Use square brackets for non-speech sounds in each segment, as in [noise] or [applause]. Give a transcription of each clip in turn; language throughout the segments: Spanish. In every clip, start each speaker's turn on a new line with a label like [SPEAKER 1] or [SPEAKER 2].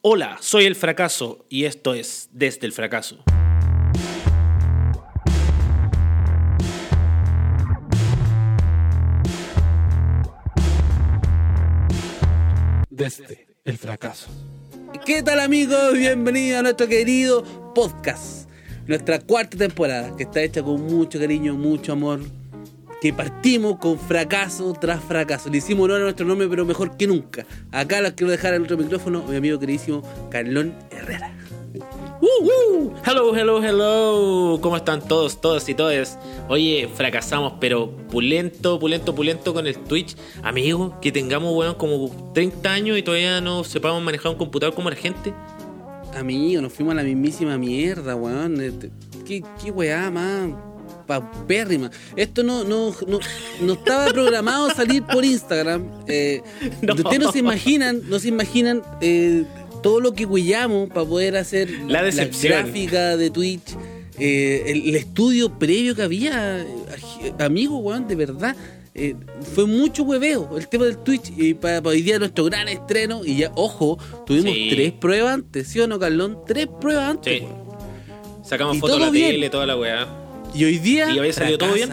[SPEAKER 1] Hola, soy el fracaso y esto es Desde el fracaso.
[SPEAKER 2] Desde el fracaso.
[SPEAKER 3] ¿Qué tal amigos? Bienvenidos a nuestro querido podcast. Nuestra cuarta temporada, que está hecha con mucho cariño, mucho amor. Que partimos con fracaso tras fracaso. Le hicimos honor a nuestro nombre, pero mejor que nunca. Acá los quiero dejar en otro micrófono, mi amigo queridísimo Carlón Herrera.
[SPEAKER 1] ¡Uh, uh! Hello, hello, hello. ¿Cómo están todos, todas y todas? Oye, fracasamos, pero pulento, pulento, pulento con el Twitch. Amigo, que tengamos, bueno, como 30 años y todavía no sepamos manejar un computador como la gente.
[SPEAKER 3] Amigo, nos fuimos a la mismísima mierda, weón. Este, ¿Qué, qué weá más papérrima? Esto no, no, no, no estaba programado a salir por Instagram. Eh, [laughs]
[SPEAKER 1] No.
[SPEAKER 3] Ustedes no se imaginan, no se imaginan eh, todo lo que huellamos para poder hacer
[SPEAKER 1] La decepción.
[SPEAKER 3] gráfica de Twitch. eh, el, el estudio previo que había, amigo, weón, de verdad. eh, fue mucho hueveo el tema del Twitch y para, hoy día nuestro gran estreno y ya, ojo, tuvimos
[SPEAKER 1] Sí.
[SPEAKER 3] tres pruebas antes, ¿sí o no, Carlón? Tres pruebas antes.
[SPEAKER 1] Sí. Sacamos fotos de la
[SPEAKER 3] bien.
[SPEAKER 1] tele, toda la weá.
[SPEAKER 3] Y hoy día.
[SPEAKER 1] ¿Y había salido todo bien?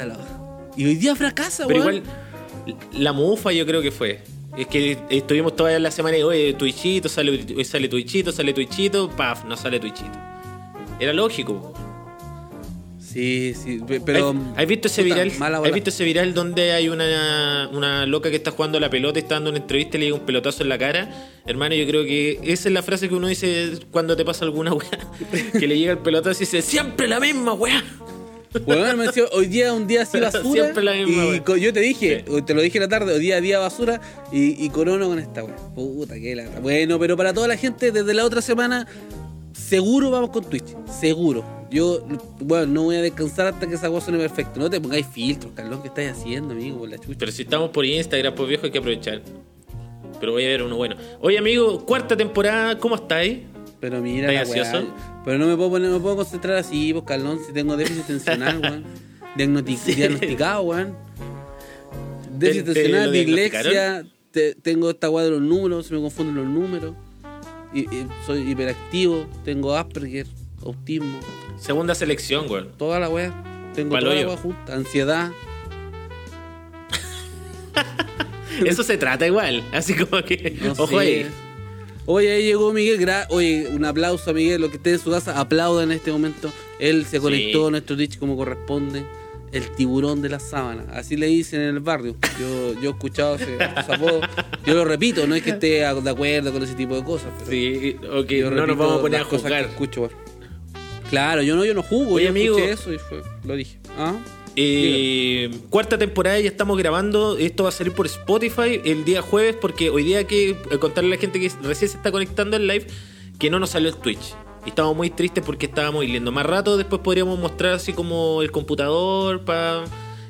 [SPEAKER 3] Y hoy día fracasa,
[SPEAKER 1] Pero
[SPEAKER 3] weón.
[SPEAKER 1] igual, la mufa yo creo que fue. Es que estuvimos toda la semana y, oye, Twitchito, sale, hoy sale Twitchito, sale Twitchito, paf, no sale Twitchito. Era lógico.
[SPEAKER 3] Sí, sí, pe- pero.
[SPEAKER 1] ¿Has, has visto ese
[SPEAKER 3] puta,
[SPEAKER 1] viral? ¿Has visto ese viral donde hay una, una loca que está jugando a la pelota y está dando una entrevista y le llega un pelotazo en la cara? Hermano, yo creo que esa es la frase que uno dice cuando te pasa alguna [laughs] weá. que le llega el pelotazo y dice, siempre la misma weá.
[SPEAKER 3] Me decía, hoy día es un día así [laughs] basura.
[SPEAKER 1] Siempre la misma,
[SPEAKER 3] y yo te dije, te lo dije la tarde, hoy día día basura y, y corona con esta weón. Puta, qué lata. Bueno, pero para toda la gente, desde la otra semana, seguro vamos con Twitch. Seguro. Yo, bueno, no voy a descansar hasta que esa weá suene perfecto. No te pongáis filtros, Carlón, ¿qué estáis haciendo, amigo? Por la chucha.
[SPEAKER 1] Pero si estamos por Instagram, pues viejo, hay que aprovechar. Pero voy a ver uno bueno. Oye, amigo, cuarta temporada, ¿cómo estáis?
[SPEAKER 3] Pero mira, la
[SPEAKER 1] ¿Estás
[SPEAKER 3] weá.
[SPEAKER 1] ansioso?
[SPEAKER 3] Pero no me puedo poner, no me puedo concentrar así, pues Carlón, si tengo déficit atencional, weón. [laughs]
[SPEAKER 1] Sí.
[SPEAKER 3] Diagnosticado, weón. Déficit
[SPEAKER 1] ¿Te- te
[SPEAKER 3] atencional, dislexia, te- tengo esta weá de los números, se me confunden los números. Y, y soy hiperactivo, tengo Asperger, autismo,
[SPEAKER 1] Segunda selección, weón.
[SPEAKER 3] toda la weá. Tengo
[SPEAKER 1] Palo
[SPEAKER 3] toda la weá junta, ansiedad. [laughs]
[SPEAKER 1] Eso se trata igual. Así como que.
[SPEAKER 3] No
[SPEAKER 1] Ojo
[SPEAKER 3] sé.
[SPEAKER 1] ahí.
[SPEAKER 3] Oye, ahí llegó Miguel. Gra- Oye, un aplauso a Miguel. Lo que esté en su casa, aplauda en este momento. Él se conectó
[SPEAKER 1] Sí.
[SPEAKER 3] a nuestro Twitch como corresponde. El tiburón de la sábana. Así le dicen en el barrio. Yo, yo he escuchado ese, apodo. Yo lo repito, no es que esté de acuerdo con ese tipo de cosas. Pero
[SPEAKER 1] Sí, ok,
[SPEAKER 3] yo
[SPEAKER 1] no nos vamos a poner a juzgar.
[SPEAKER 3] escucho. Claro, yo no, yo no jugo.
[SPEAKER 1] Oye,
[SPEAKER 3] yo
[SPEAKER 1] amigo.
[SPEAKER 3] escuché eso y fue, lo dije. ¿Ah?
[SPEAKER 1] Eh, cuarta temporada, ya estamos grabando. Esto va a salir por Spotify el día jueves, porque hoy día hay que eh, contarle a la gente que recién se está conectando al live que no nos salió el Twitch. Y estábamos muy tristes porque estábamos yendo más rato. Después podríamos mostrar así como el computador para.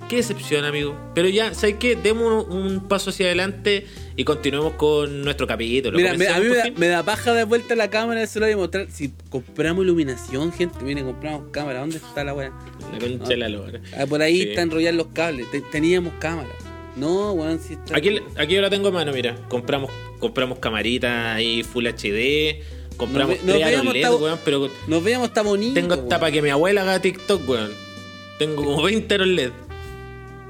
[SPEAKER 1] Qué decepción, amigo. Pero ya, ¿sabes qué? Demos un, un paso hacia adelante y continuemos con nuestro capítulo.
[SPEAKER 3] Mira, me- a mí me da, me da paja de vuelta la cámara del celular y mostrar. Si compramos iluminación, gente, miren, compramos cámara. ¿Dónde está la weá?
[SPEAKER 1] La concha de la lora.
[SPEAKER 3] Ah, por ahí
[SPEAKER 1] Sí.
[SPEAKER 3] está enrollar los cables. Te- teníamos cámara. No, weón, si está.
[SPEAKER 1] Aquí, aquí yo la tengo a mano, mira. Compramos, compramos camaritas ahí Full HD. Compramos
[SPEAKER 3] Nos
[SPEAKER 1] tres LED,
[SPEAKER 3] esta-
[SPEAKER 1] weón, pero
[SPEAKER 3] Nos veíamos tan bonitos.
[SPEAKER 1] tengo hasta para que mi abuela haga TikTok, weón. Tengo como 20 aros LED.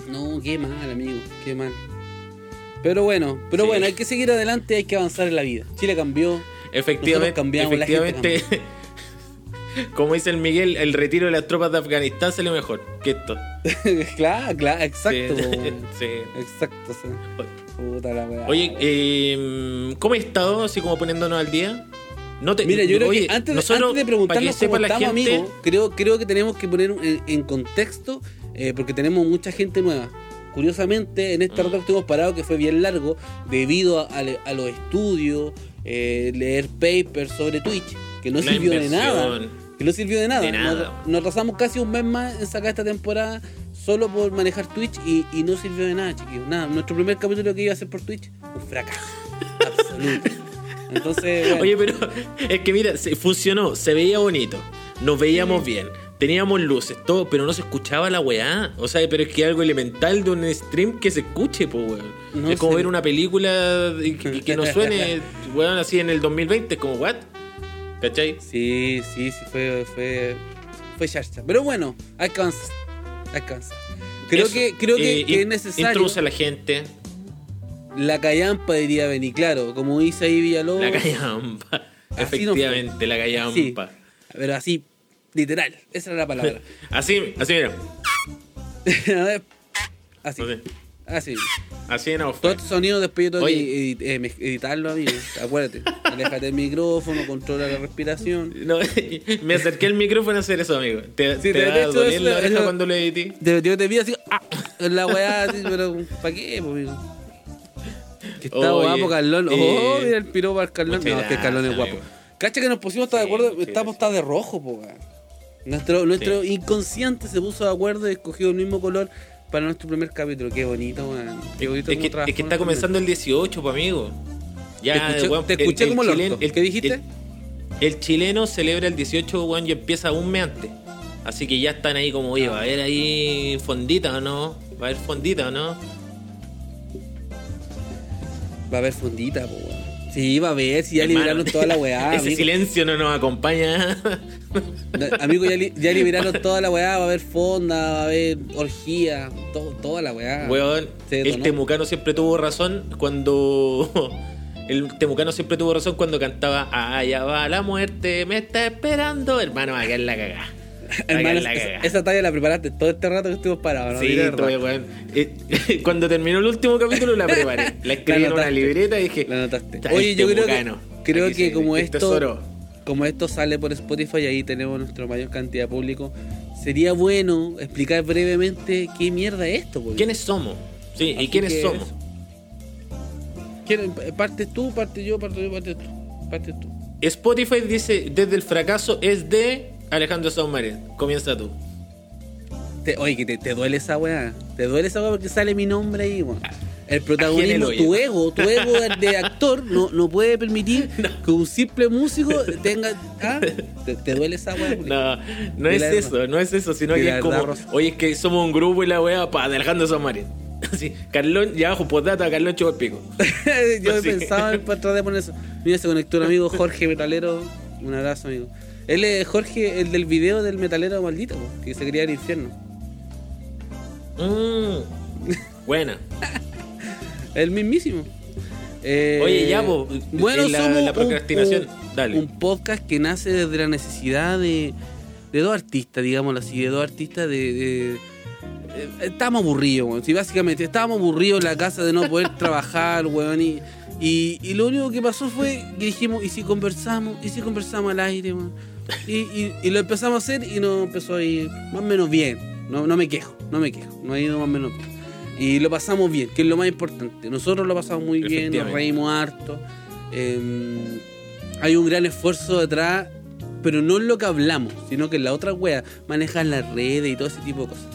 [SPEAKER 3] No, qué mal, amigo. Qué mal. Pero bueno, pero
[SPEAKER 1] Sí.
[SPEAKER 3] bueno, hay que seguir adelante, hay que avanzar en la vida. Chile cambió.
[SPEAKER 1] Efectivamente,
[SPEAKER 3] cambiamos,
[SPEAKER 1] efectivamente [laughs] como dice el Miguel, el retiro de las tropas de Afganistán salió mejor que esto. [laughs]
[SPEAKER 3] claro, claro, exacto.
[SPEAKER 1] Sí.
[SPEAKER 3] Exacto, sí. Puta la weá.
[SPEAKER 1] Oye, eh, ¿cómo has estado? Así como poniéndonos al día. No te,
[SPEAKER 3] Mira, yo creo
[SPEAKER 1] oye,
[SPEAKER 3] que antes,
[SPEAKER 1] nosotros,
[SPEAKER 3] antes de preguntarnos cómo estamos,
[SPEAKER 1] gente,
[SPEAKER 3] amigos, creo, creo que tenemos que poner en, en contexto, eh, porque tenemos mucha gente nueva. Curiosamente, en este rato que estuvimos parados, que fue bien largo, debido a, a los estudios, eh, leer papers sobre Twitch, que no sirvió de nada. Que no sirvió de nada.
[SPEAKER 1] De nada.
[SPEAKER 3] Nos, nos atrasamos casi un mes más en sacar esta temporada solo por manejar Twitch y, y no sirvió de nada, chiquillos. Nada, nuestro primer capítulo que iba a ser por Twitch, un fracaso. [laughs] Absoluto. Entonces, bueno.
[SPEAKER 1] Oye, pero es que mira, se funcionó, se veía bonito, nos veíamos bien. Teníamos luces, todo, pero no se escuchaba la weá. O sea, pero es que algo elemental de un stream que se escuche, pues, weón.
[SPEAKER 3] No
[SPEAKER 1] es como
[SPEAKER 3] sé.
[SPEAKER 1] ver una película y que, que no suene, [laughs] weón, así en el 2020, como, ¿what? ¿Cachai?
[SPEAKER 3] Sí, sí, sí, fue, fue, fue charcha. Pero bueno, alcanza, alcanza. Creo
[SPEAKER 1] Eso,
[SPEAKER 3] que, creo que,
[SPEAKER 1] eh,
[SPEAKER 3] que es necesario.
[SPEAKER 1] Introduce a la gente.
[SPEAKER 3] La callampa debería venir, claro, como dice ahí Villalobos.
[SPEAKER 1] La callampa.
[SPEAKER 3] No
[SPEAKER 1] Efectivamente, la
[SPEAKER 3] Sí,
[SPEAKER 1] callampa.
[SPEAKER 3] pero así, literal, esa era la palabra. [laughs]
[SPEAKER 1] Así, así mira. [laughs]
[SPEAKER 3] A ver, así,
[SPEAKER 1] Así,
[SPEAKER 3] así.
[SPEAKER 1] así no
[SPEAKER 3] Todo
[SPEAKER 1] fue.
[SPEAKER 3] este sonido después yo tengo
[SPEAKER 1] Oye.
[SPEAKER 3] que edit- eh, editarlo, amigo. Acuérdate. Aléjate del micrófono, controla la respiración. [laughs]
[SPEAKER 1] No, me acerqué al micrófono a hacer eso, amigo. ¿Te,
[SPEAKER 3] Sí,
[SPEAKER 1] te
[SPEAKER 3] de
[SPEAKER 1] va a doler
[SPEAKER 3] eso-
[SPEAKER 1] la oreja
[SPEAKER 3] eso-
[SPEAKER 1] cuando lo edité?
[SPEAKER 3] Yo te vi así, ah, en la weá, así, pero ¿para qué, amigo? Que está
[SPEAKER 1] Oye,
[SPEAKER 3] guapo, Carlón.
[SPEAKER 1] eh,
[SPEAKER 3] oh, mira el piropo al Carlón. No, es que el Carlón es
[SPEAKER 1] gracias,
[SPEAKER 3] guapo. Cacha que nos pusimos todos de acuerdo, estamos
[SPEAKER 1] gracias.
[SPEAKER 3] está de rojo, po, Nuestro, nuestro inconsciente se puso de acuerdo y escogió el mismo color para nuestro primer capítulo. Qué bonito, weón. Qué bonito
[SPEAKER 1] Es que, es que está comenzando el 18, pues, amigo. Ya,
[SPEAKER 3] Te escuché- te escuché como el. ¿Qué dijiste?
[SPEAKER 1] El, el chileno celebra el 18, weón, y empieza un mes antes. Así que ya están ahí como, oye, ¿va a haber ahí fondita o no? ¿Va a haber fondita o no?
[SPEAKER 3] Va a haber fundita, po, weón. Sí, va a haber, si ya
[SPEAKER 1] Hermano,
[SPEAKER 3] liberaron toda la weá. [laughs]
[SPEAKER 1] Ese
[SPEAKER 3] amigo.
[SPEAKER 1] silencio no nos acompaña.
[SPEAKER 3] Amigo, ya, li- ya liberaron toda la weá, va a haber fonda, va a haber orgía, toda la weá.
[SPEAKER 1] Weón, el temucano siempre tuvo razón cuando. [laughs] El temucano siempre tuvo razón cuando cantaba Allá va la muerte, me está esperando. Hermano, va a quedar la cagá. [laughs]
[SPEAKER 3] Hermano, esa, talla la preparaste todo este rato que estuvimos parados, ¿no?
[SPEAKER 1] Sí, todavía, weón. Eh, [laughs] cuando terminó el último capítulo la preparé. [laughs] La escribí
[SPEAKER 3] La
[SPEAKER 1] en una
[SPEAKER 3] anotaste.
[SPEAKER 1] libreta y dije.
[SPEAKER 3] La notaste.
[SPEAKER 1] "Está
[SPEAKER 3] Oye,
[SPEAKER 1] el
[SPEAKER 3] yo creo que, creo
[SPEAKER 1] Aquí
[SPEAKER 3] que como esto,
[SPEAKER 1] tesoro".
[SPEAKER 3] como esto sale por Spotify, ahí tenemos nuestra mayor cantidad de público, sería bueno explicar brevemente qué mierda es esto. porque-
[SPEAKER 1] ¿Quiénes somos? Sí,
[SPEAKER 3] Así
[SPEAKER 1] ¿y quiénes somos?
[SPEAKER 3] ¿Quién- Partes tú, parte yo, parte yo, parte tú. Partes tú.
[SPEAKER 1] Spotify dice: Desde el fracaso es de Alejandro Saumaré. Comienza tú.
[SPEAKER 3] Te- oye, que te, te duele esa weá. Te duele esa weá porque sale mi nombre ahí, weón. El protagonismo,
[SPEAKER 1] en el hoyo.
[SPEAKER 3] tu ego, tu ego de, actor no, no puede permitir [laughs] que un simple músico tenga. ¿ah? Te, te duele esa weá.
[SPEAKER 1] No, no es eso,
[SPEAKER 3] verdad.
[SPEAKER 1] no es eso, sino
[SPEAKER 3] De
[SPEAKER 1] que es como,
[SPEAKER 3] Rosa.
[SPEAKER 1] oye, es que somos un grupo y la weá para de Alejandro Saumaré. [laughs] Así, Carlón, y abajo, postdata, Carlón Chupa el Pico.
[SPEAKER 3] Yo he [laughs]
[SPEAKER 1] Sí.
[SPEAKER 3] pensado en tratar de poner eso. Mira, se conectó un amigo Jorge Metalero. Un abrazo, amigo. Él es Jorge, el del video del metalero maldito, po, que se quería al infierno.
[SPEAKER 1] Mm, buena. [laughs]
[SPEAKER 3] El mismísimo. Eh,
[SPEAKER 1] Oye, ya, po,
[SPEAKER 3] bueno,
[SPEAKER 1] en la-
[SPEAKER 3] somos
[SPEAKER 1] la procrastinación,
[SPEAKER 3] un,
[SPEAKER 1] dale.
[SPEAKER 3] un podcast que nace desde la necesidad de, de dos artistas, digámoslo así, de dos artistas de... de- eh, estábamos aburridos, weón. Sí, básicamente estábamos aburridos en la casa de no poder [laughs] trabajar, weón. Y, y, y lo único que pasó fue que dijimos, ¿y si conversamos? ¿Y si conversamos al aire, weón? Y, y, y lo empezamos a hacer y nos empezó a ir más o menos bien. No, no me quejo, no me quejo. No ha ido más o menos bien. Y lo pasamos bien, que es lo más importante. Nosotros lo pasamos muy bien, nos reímos harto. Eh, hay un gran esfuerzo detrás, pero no en lo que hablamos, sino que en la otra wea, manejar las redes y todo ese tipo de cosas.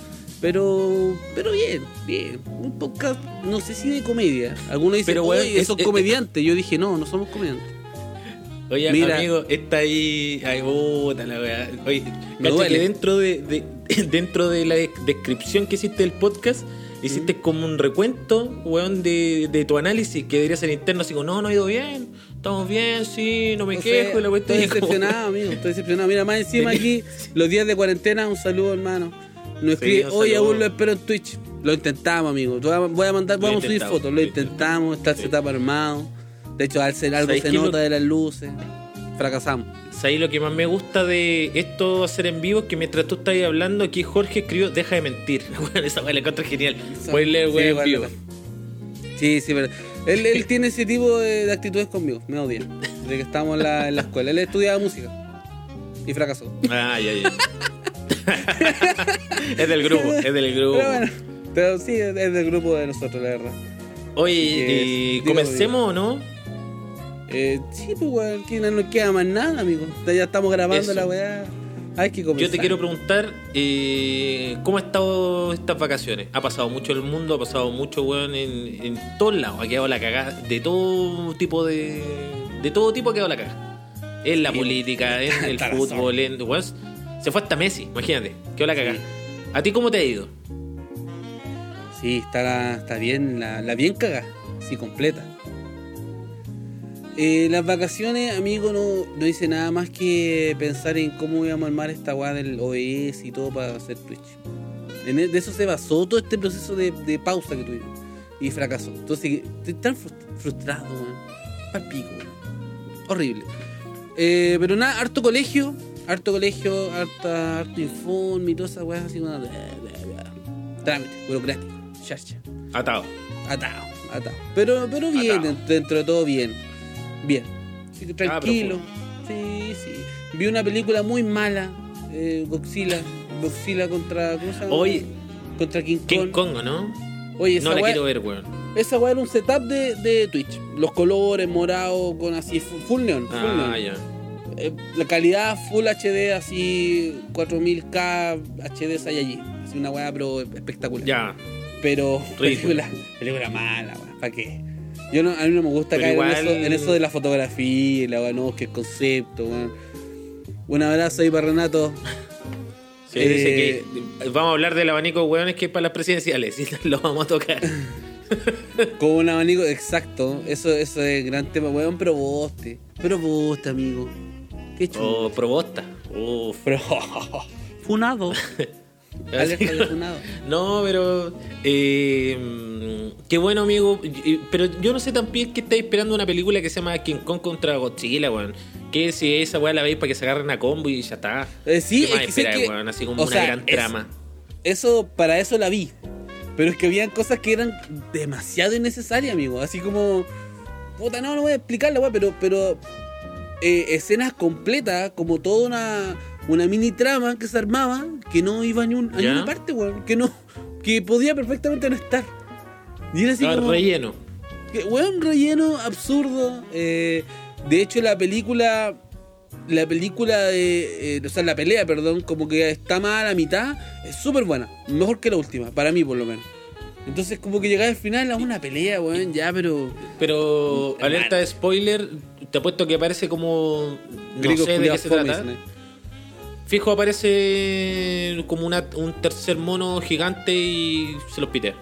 [SPEAKER 3] Pero, pero bien, bien. Un podcast, no sé si de comedia. Algunos dicen,
[SPEAKER 1] Pero,
[SPEAKER 3] pero
[SPEAKER 1] weón, es-
[SPEAKER 3] son
[SPEAKER 1] es-
[SPEAKER 3] comediantes. Yo dije, no, no somos comediantes.
[SPEAKER 1] Oye,
[SPEAKER 3] Mira.
[SPEAKER 1] amigo, está ahí. Ay, puta la weá. Oye,
[SPEAKER 3] Me
[SPEAKER 1] cacha
[SPEAKER 3] duele.
[SPEAKER 1] que dentro de, de- [laughs] dentro de la de- descripción que hiciste del podcast, hiciste como un recuento, weón, de, de tu análisis, que debería ser interno, así como, no, no ha ido bien, estamos bien, sí, no me
[SPEAKER 3] sé,
[SPEAKER 1] quejo, y la.
[SPEAKER 3] Estoy
[SPEAKER 1] y como-
[SPEAKER 3] decepcionado, [laughs] amigo. Estoy decepcionado. Mira, más encima aquí, [laughs] los días de cuarentena, un saludo, hermano. Nos escribe, oye,
[SPEAKER 1] saludo.
[SPEAKER 3] aún lo espero en Twitch. Lo intentamos, amigo. Voy a- mandar,
[SPEAKER 1] Lo
[SPEAKER 3] vamos a subir fotos. Lo intentamos, está el
[SPEAKER 1] Sí.
[SPEAKER 3] setup armado. De hecho, al ser algo
[SPEAKER 1] ¿Sabes
[SPEAKER 3] se
[SPEAKER 1] lo-
[SPEAKER 3] nota de las luces. Fracasamos.
[SPEAKER 1] ¿Sabes lo que más me gusta de esto hacer en vivo? Es que mientras tú estás ahí hablando, aquí Jorge escribió, deja de mentir. [laughs] Bueno, esa weá la encuentro genial. Puedes leer,
[SPEAKER 3] Sí,
[SPEAKER 1] en vivo.
[SPEAKER 3] Sí, sí, pero él, él tiene ese tipo de, de actitudes conmigo. Me odia. Desde que estamos en la, en la escuela. Él estudiaba música. Y fracasó.
[SPEAKER 1] Ah, ya, ya. [laughs] es del grupo, es del grupo.
[SPEAKER 3] Pero bueno. Pero sí, es del grupo de nosotros, la verdad.
[SPEAKER 1] Oye, eh, ¿comencemos o no?
[SPEAKER 3] Eh, sí, pues, weón, que no nos queda más nada, amigo. Ya estamos grabando
[SPEAKER 1] Eso.
[SPEAKER 3] la weá. Hay que comenzar.
[SPEAKER 1] Yo te quiero preguntar, eh, ¿cómo ha estado estas vacaciones? Ha pasado mucho en el mundo, ha pasado mucho, weón, en, en todos lados. Ha quedado la cagada de todo tipo de... De todo tipo ha quedado la cagada. En la
[SPEAKER 3] Sí,
[SPEAKER 1] política, [laughs] en el fútbol, en... weón, Se fue hasta Messi, imagínate. Qué la cagada.
[SPEAKER 3] Sí.
[SPEAKER 1] ¿A ti cómo te ha ido?
[SPEAKER 3] Sí, está, está bien, la, la bien caga, sí, completa. Eh, las vacaciones, amigo, no, no hice nada más que pensar en cómo íbamos a armar esta weá del OBS y todo para hacer Twitch. En e- de eso se basó todo este proceso de, de pausa que tuvimos. Y fracasó. Entonces, estoy tan frust- frustrado, weón. Pal pico, weón. Horrible. Eh, pero nada, harto colegio, harto colegio, harta, harto informe y todas esas weas así, bla. Trámite, burocrático, charcha.
[SPEAKER 1] Atado.
[SPEAKER 3] Atado, atado. Pero, pero bien,
[SPEAKER 1] Atado.
[SPEAKER 3] dentro de todo bien. Bien.
[SPEAKER 1] Ah,
[SPEAKER 3] tranquilo. sí, sí. Vi una película muy mala, eh, Godzilla. Godzilla contra. ¿Cómo se llama?
[SPEAKER 1] Oye,
[SPEAKER 3] Contra King Kong.
[SPEAKER 1] King Kong, ¿no?
[SPEAKER 3] Oye, esa
[SPEAKER 1] No la quiero ver, weón.
[SPEAKER 3] esa weá era un setup de, de Twitch. Los colores, morado, con así, full, neon. Full
[SPEAKER 1] Ah,
[SPEAKER 3] neon.
[SPEAKER 1] ya.
[SPEAKER 3] Eh, la calidad Full HD, así 4000K HD Saiyajin. Así una weá, pero espectacular.
[SPEAKER 1] Ya.
[SPEAKER 3] Pero
[SPEAKER 1] Ridículo.
[SPEAKER 3] película, película mala, weá. ¿Para qué? Yo no, a mí no me gusta
[SPEAKER 1] Pero
[SPEAKER 3] caer
[SPEAKER 1] igual-
[SPEAKER 3] en, eso, en eso de la fotografía, la no, que el concepto, weón. Un abrazo ahí para Renato.
[SPEAKER 1] Sí,
[SPEAKER 3] Eh,
[SPEAKER 1] dice que vamos a hablar del abanico de hueones que es para las presidenciales [laughs] y lo vamos a tocar.
[SPEAKER 3] Con un abanico, exacto. Eso, eso es gran tema, weón. Pero boste. Pero boste, amigo. Qué chulo.
[SPEAKER 1] O probosta. Uf.
[SPEAKER 3] Pero. [laughs] Funado. [laughs] Funado.
[SPEAKER 1] No, pero. eh, qué bueno, amigo. Pero yo no sé también que estáis esperando una película que se llama King Kong contra Godzilla, weón. Que si esa weá la veis para que se agarren a combo y ya está.
[SPEAKER 3] Eh, sí,
[SPEAKER 1] ¿Qué más
[SPEAKER 3] es que que-
[SPEAKER 1] weón? Así como
[SPEAKER 3] o
[SPEAKER 1] una
[SPEAKER 3] sea,
[SPEAKER 1] gran
[SPEAKER 3] es-
[SPEAKER 1] trama.
[SPEAKER 3] Eso, para eso la vi. Pero es que habían cosas que eran demasiado innecesarias, amigo. Así como. Puta, no, no voy a explicar la weá, pero. pero eh, escenas completas, como toda una, una mini trama que se armaba, que no iba a, ni un- a ninguna parte, weón. Que no. Que podía perfectamente no estar. Y era así
[SPEAKER 1] No,
[SPEAKER 3] como.
[SPEAKER 1] relleno.
[SPEAKER 3] Que, weón, relleno absurdo. eh, de hecho, la película. La película de. eh, o sea, la pelea, perdón, como que está más a la mitad. Es súper buena. Mejor que la última, para mí por lo menos. Entonces, como que llegaba al final a una pelea, weón, ya, pero.
[SPEAKER 1] Pero,
[SPEAKER 3] Hermano.
[SPEAKER 1] alerta de spoiler, te apuesto que aparece como. No
[SPEAKER 3] Gringos
[SPEAKER 1] sé de qué se trata. Fijo aparece como una, un tercer mono gigante y se los pitea.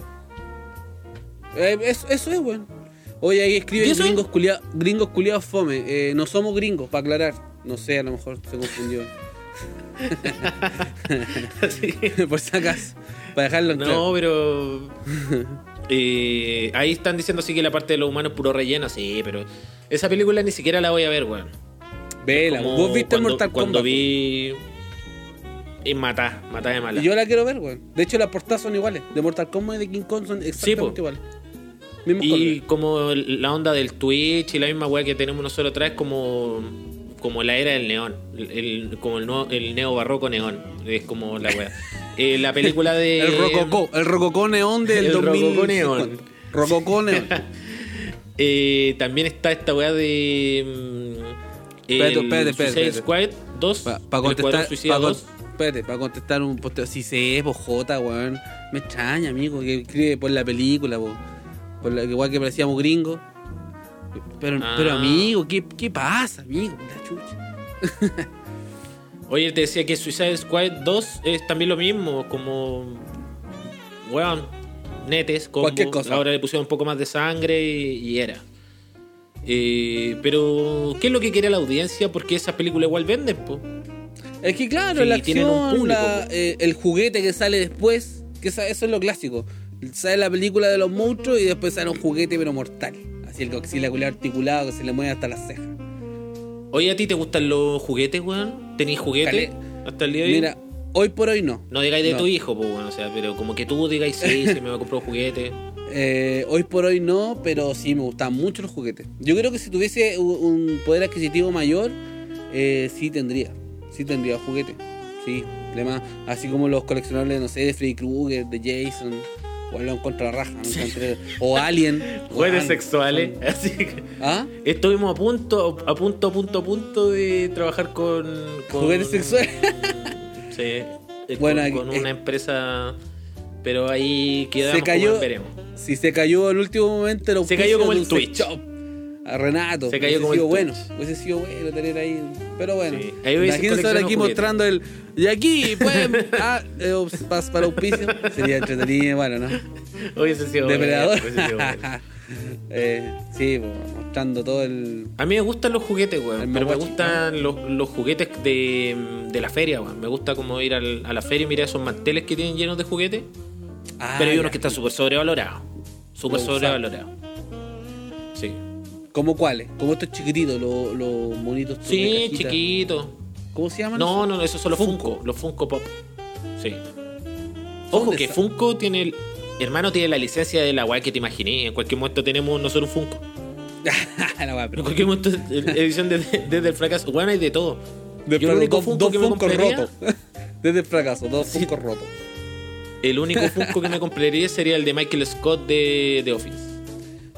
[SPEAKER 3] Eh, eso, eso es, weón. Oye, ahí
[SPEAKER 1] ¿Y
[SPEAKER 3] escriben gringos, culia- gringos culiados fome. Eh, no somos gringos, para aclarar. No sé, a lo mejor se confundió. [laughs] [laughs] por si acaso. Para dejarlo en
[SPEAKER 1] No,
[SPEAKER 3] claro.
[SPEAKER 1] pero. [laughs] eh, ahí están diciendo así que la parte de los humanos es puro relleno, sí, pero. Esa película ni siquiera la voy a ver, weón.
[SPEAKER 3] Vela, vos viste
[SPEAKER 1] cuando,
[SPEAKER 3] Mortal
[SPEAKER 1] Cuando
[SPEAKER 3] Kombat.
[SPEAKER 1] vi. Y matá, matá de mala.
[SPEAKER 3] Y yo la quiero ver, weón. De hecho, las portadas son iguales. De Mortal Kombat y de King Kong son exactamente iguales. Mismos
[SPEAKER 1] Y
[SPEAKER 3] colores.
[SPEAKER 1] como la onda del Twitch y la misma weá que tenemos nosotros atrás, como, como la era del neón. El, el- como el, nuevo- el neo barroco neón. Es como la weá. [laughs] Eh, la película de.
[SPEAKER 3] El Rococó, el Rococó Neón del
[SPEAKER 1] El
[SPEAKER 3] 2000.
[SPEAKER 1] Rococó Neón.
[SPEAKER 3] Rococó Neón. [laughs]
[SPEAKER 1] Eh, también está esta weá de. mm,
[SPEAKER 3] Espérate, espérate, espérate.
[SPEAKER 1] Squad 2.
[SPEAKER 3] Para contestar. Pa con-
[SPEAKER 1] 2.
[SPEAKER 3] espérate, para contestar un posteo. Si se es, Jota, weón. Me extraña, amigo, que escribe por la película, po. Por la igual que parecíamos gringos. Pero,
[SPEAKER 1] Ah.
[SPEAKER 3] pero amigo, ¿qué, ¿qué pasa, amigo? La chucha. [laughs]
[SPEAKER 1] Oye, te decía que Suicide Squad 2 es también lo mismo, como. Weón, netes, combo.
[SPEAKER 3] Cualquier cosa.
[SPEAKER 1] Ahora le pusieron un poco más de sangre y, y era. Eh, pero, ¿qué es lo que quiere la audiencia? Porque esas películas igual venden, po.
[SPEAKER 3] Es que claro,
[SPEAKER 1] Sí,
[SPEAKER 3] la
[SPEAKER 1] un
[SPEAKER 3] acción,
[SPEAKER 1] público,
[SPEAKER 3] la-
[SPEAKER 1] po.
[SPEAKER 3] eh, el juguete que sale después, que eso es lo clásico. Sale la película de los monstruos y después sale un juguete pero mortal. Así el Godzilla culiao articulado que se le mueve hasta las cejas.
[SPEAKER 1] Oye, ¿a ti te gustan los juguetes, weón? ¿Tenéis juguetes hasta el día de hoy?
[SPEAKER 3] Mira, hoy por hoy no.
[SPEAKER 1] no digáis de
[SPEAKER 3] no.
[SPEAKER 1] tu hijo, pues, bueno, o sea, pero como que tú digáis, sí, [laughs] se me va a comprar un juguete.
[SPEAKER 3] Eh, hoy por hoy no, pero sí me gustan mucho los juguetes. Yo creo que si tuviese un poder adquisitivo mayor, eh, sí tendría. Sí tendría juguete. Sí, además, así como los coleccionables, no sé, de Freddy Krueger, de Jason. O lo encuentro a la raja. o Alien. [laughs]
[SPEAKER 1] Juguetes sexuales,
[SPEAKER 3] son- [laughs]
[SPEAKER 1] así que.
[SPEAKER 3] ¿Ah?
[SPEAKER 1] Estuvimos a punto, a punto, a punto, a punto de trabajar con. con-
[SPEAKER 3] Juguetes sexuales. [laughs]
[SPEAKER 1] Sí. eh,
[SPEAKER 3] Bueno,
[SPEAKER 1] con, con una empresa. Pero ahí quedamos
[SPEAKER 3] Se cayó-
[SPEAKER 1] como veremos.
[SPEAKER 3] Si se cayó en el último momento
[SPEAKER 1] Se cayó como el Twitch.
[SPEAKER 3] shop. A Renato.
[SPEAKER 1] Se cayó
[SPEAKER 3] hubiese
[SPEAKER 1] como
[SPEAKER 3] sido
[SPEAKER 1] el
[SPEAKER 3] bueno. Hubiese sido bueno tener ahí. Pero bueno.
[SPEAKER 1] Sí. Ahí
[SPEAKER 3] Imagínense
[SPEAKER 1] coleccionado
[SPEAKER 3] aquí
[SPEAKER 1] juguetes.
[SPEAKER 3] mostrando el. Y aquí, pues. [laughs] ah, eh, para auspicio. Sería entretenido, bueno, ¿no? [laughs]
[SPEAKER 1] Hubiese sido bueno,
[SPEAKER 3] Depredador.
[SPEAKER 1] hubiese sido bueno. [laughs]
[SPEAKER 3] eh, sí, pues, mostrando todo el.
[SPEAKER 1] A mí me gustan los juguetes, weón. Pero me gustan los, los juguetes de, de la feria, weón. Me gusta como ir al- a la feria y mirar esos manteles que tienen llenos de juguetes.
[SPEAKER 3] Ah,
[SPEAKER 1] pero hay unos que están súper sobrevalorados. Súper sobrevalorados.
[SPEAKER 3] ¿Cómo cuáles? Como estos chiquititos, los, los monitos.
[SPEAKER 1] Sí,
[SPEAKER 3] cajita.
[SPEAKER 1] chiquito.
[SPEAKER 3] ¿Cómo se llaman?
[SPEAKER 1] No, no, esos son los
[SPEAKER 3] Funko.
[SPEAKER 1] Funko. Los Funko Pop. Sí. Ojo
[SPEAKER 3] ¿Dónde
[SPEAKER 1] que? Funko tiene el. Hermano tiene la licencia de la weá que te imaginé. En cualquier momento tenemos nosotros un Funko. [laughs]
[SPEAKER 3] la weá,
[SPEAKER 1] En cualquier momento, edición desde, desde el fracaso. Bueno, hay de todo.
[SPEAKER 3] De
[SPEAKER 1] Yo el único
[SPEAKER 3] dos,
[SPEAKER 1] Funko
[SPEAKER 3] dos
[SPEAKER 1] que me
[SPEAKER 3] Funkos
[SPEAKER 1] compraría-. [laughs]
[SPEAKER 3] Desde el fracaso, dos
[SPEAKER 1] Sí.
[SPEAKER 3] Funko rotos.
[SPEAKER 1] El único Funko que me compraría sería el de Michael Scott de, de Office.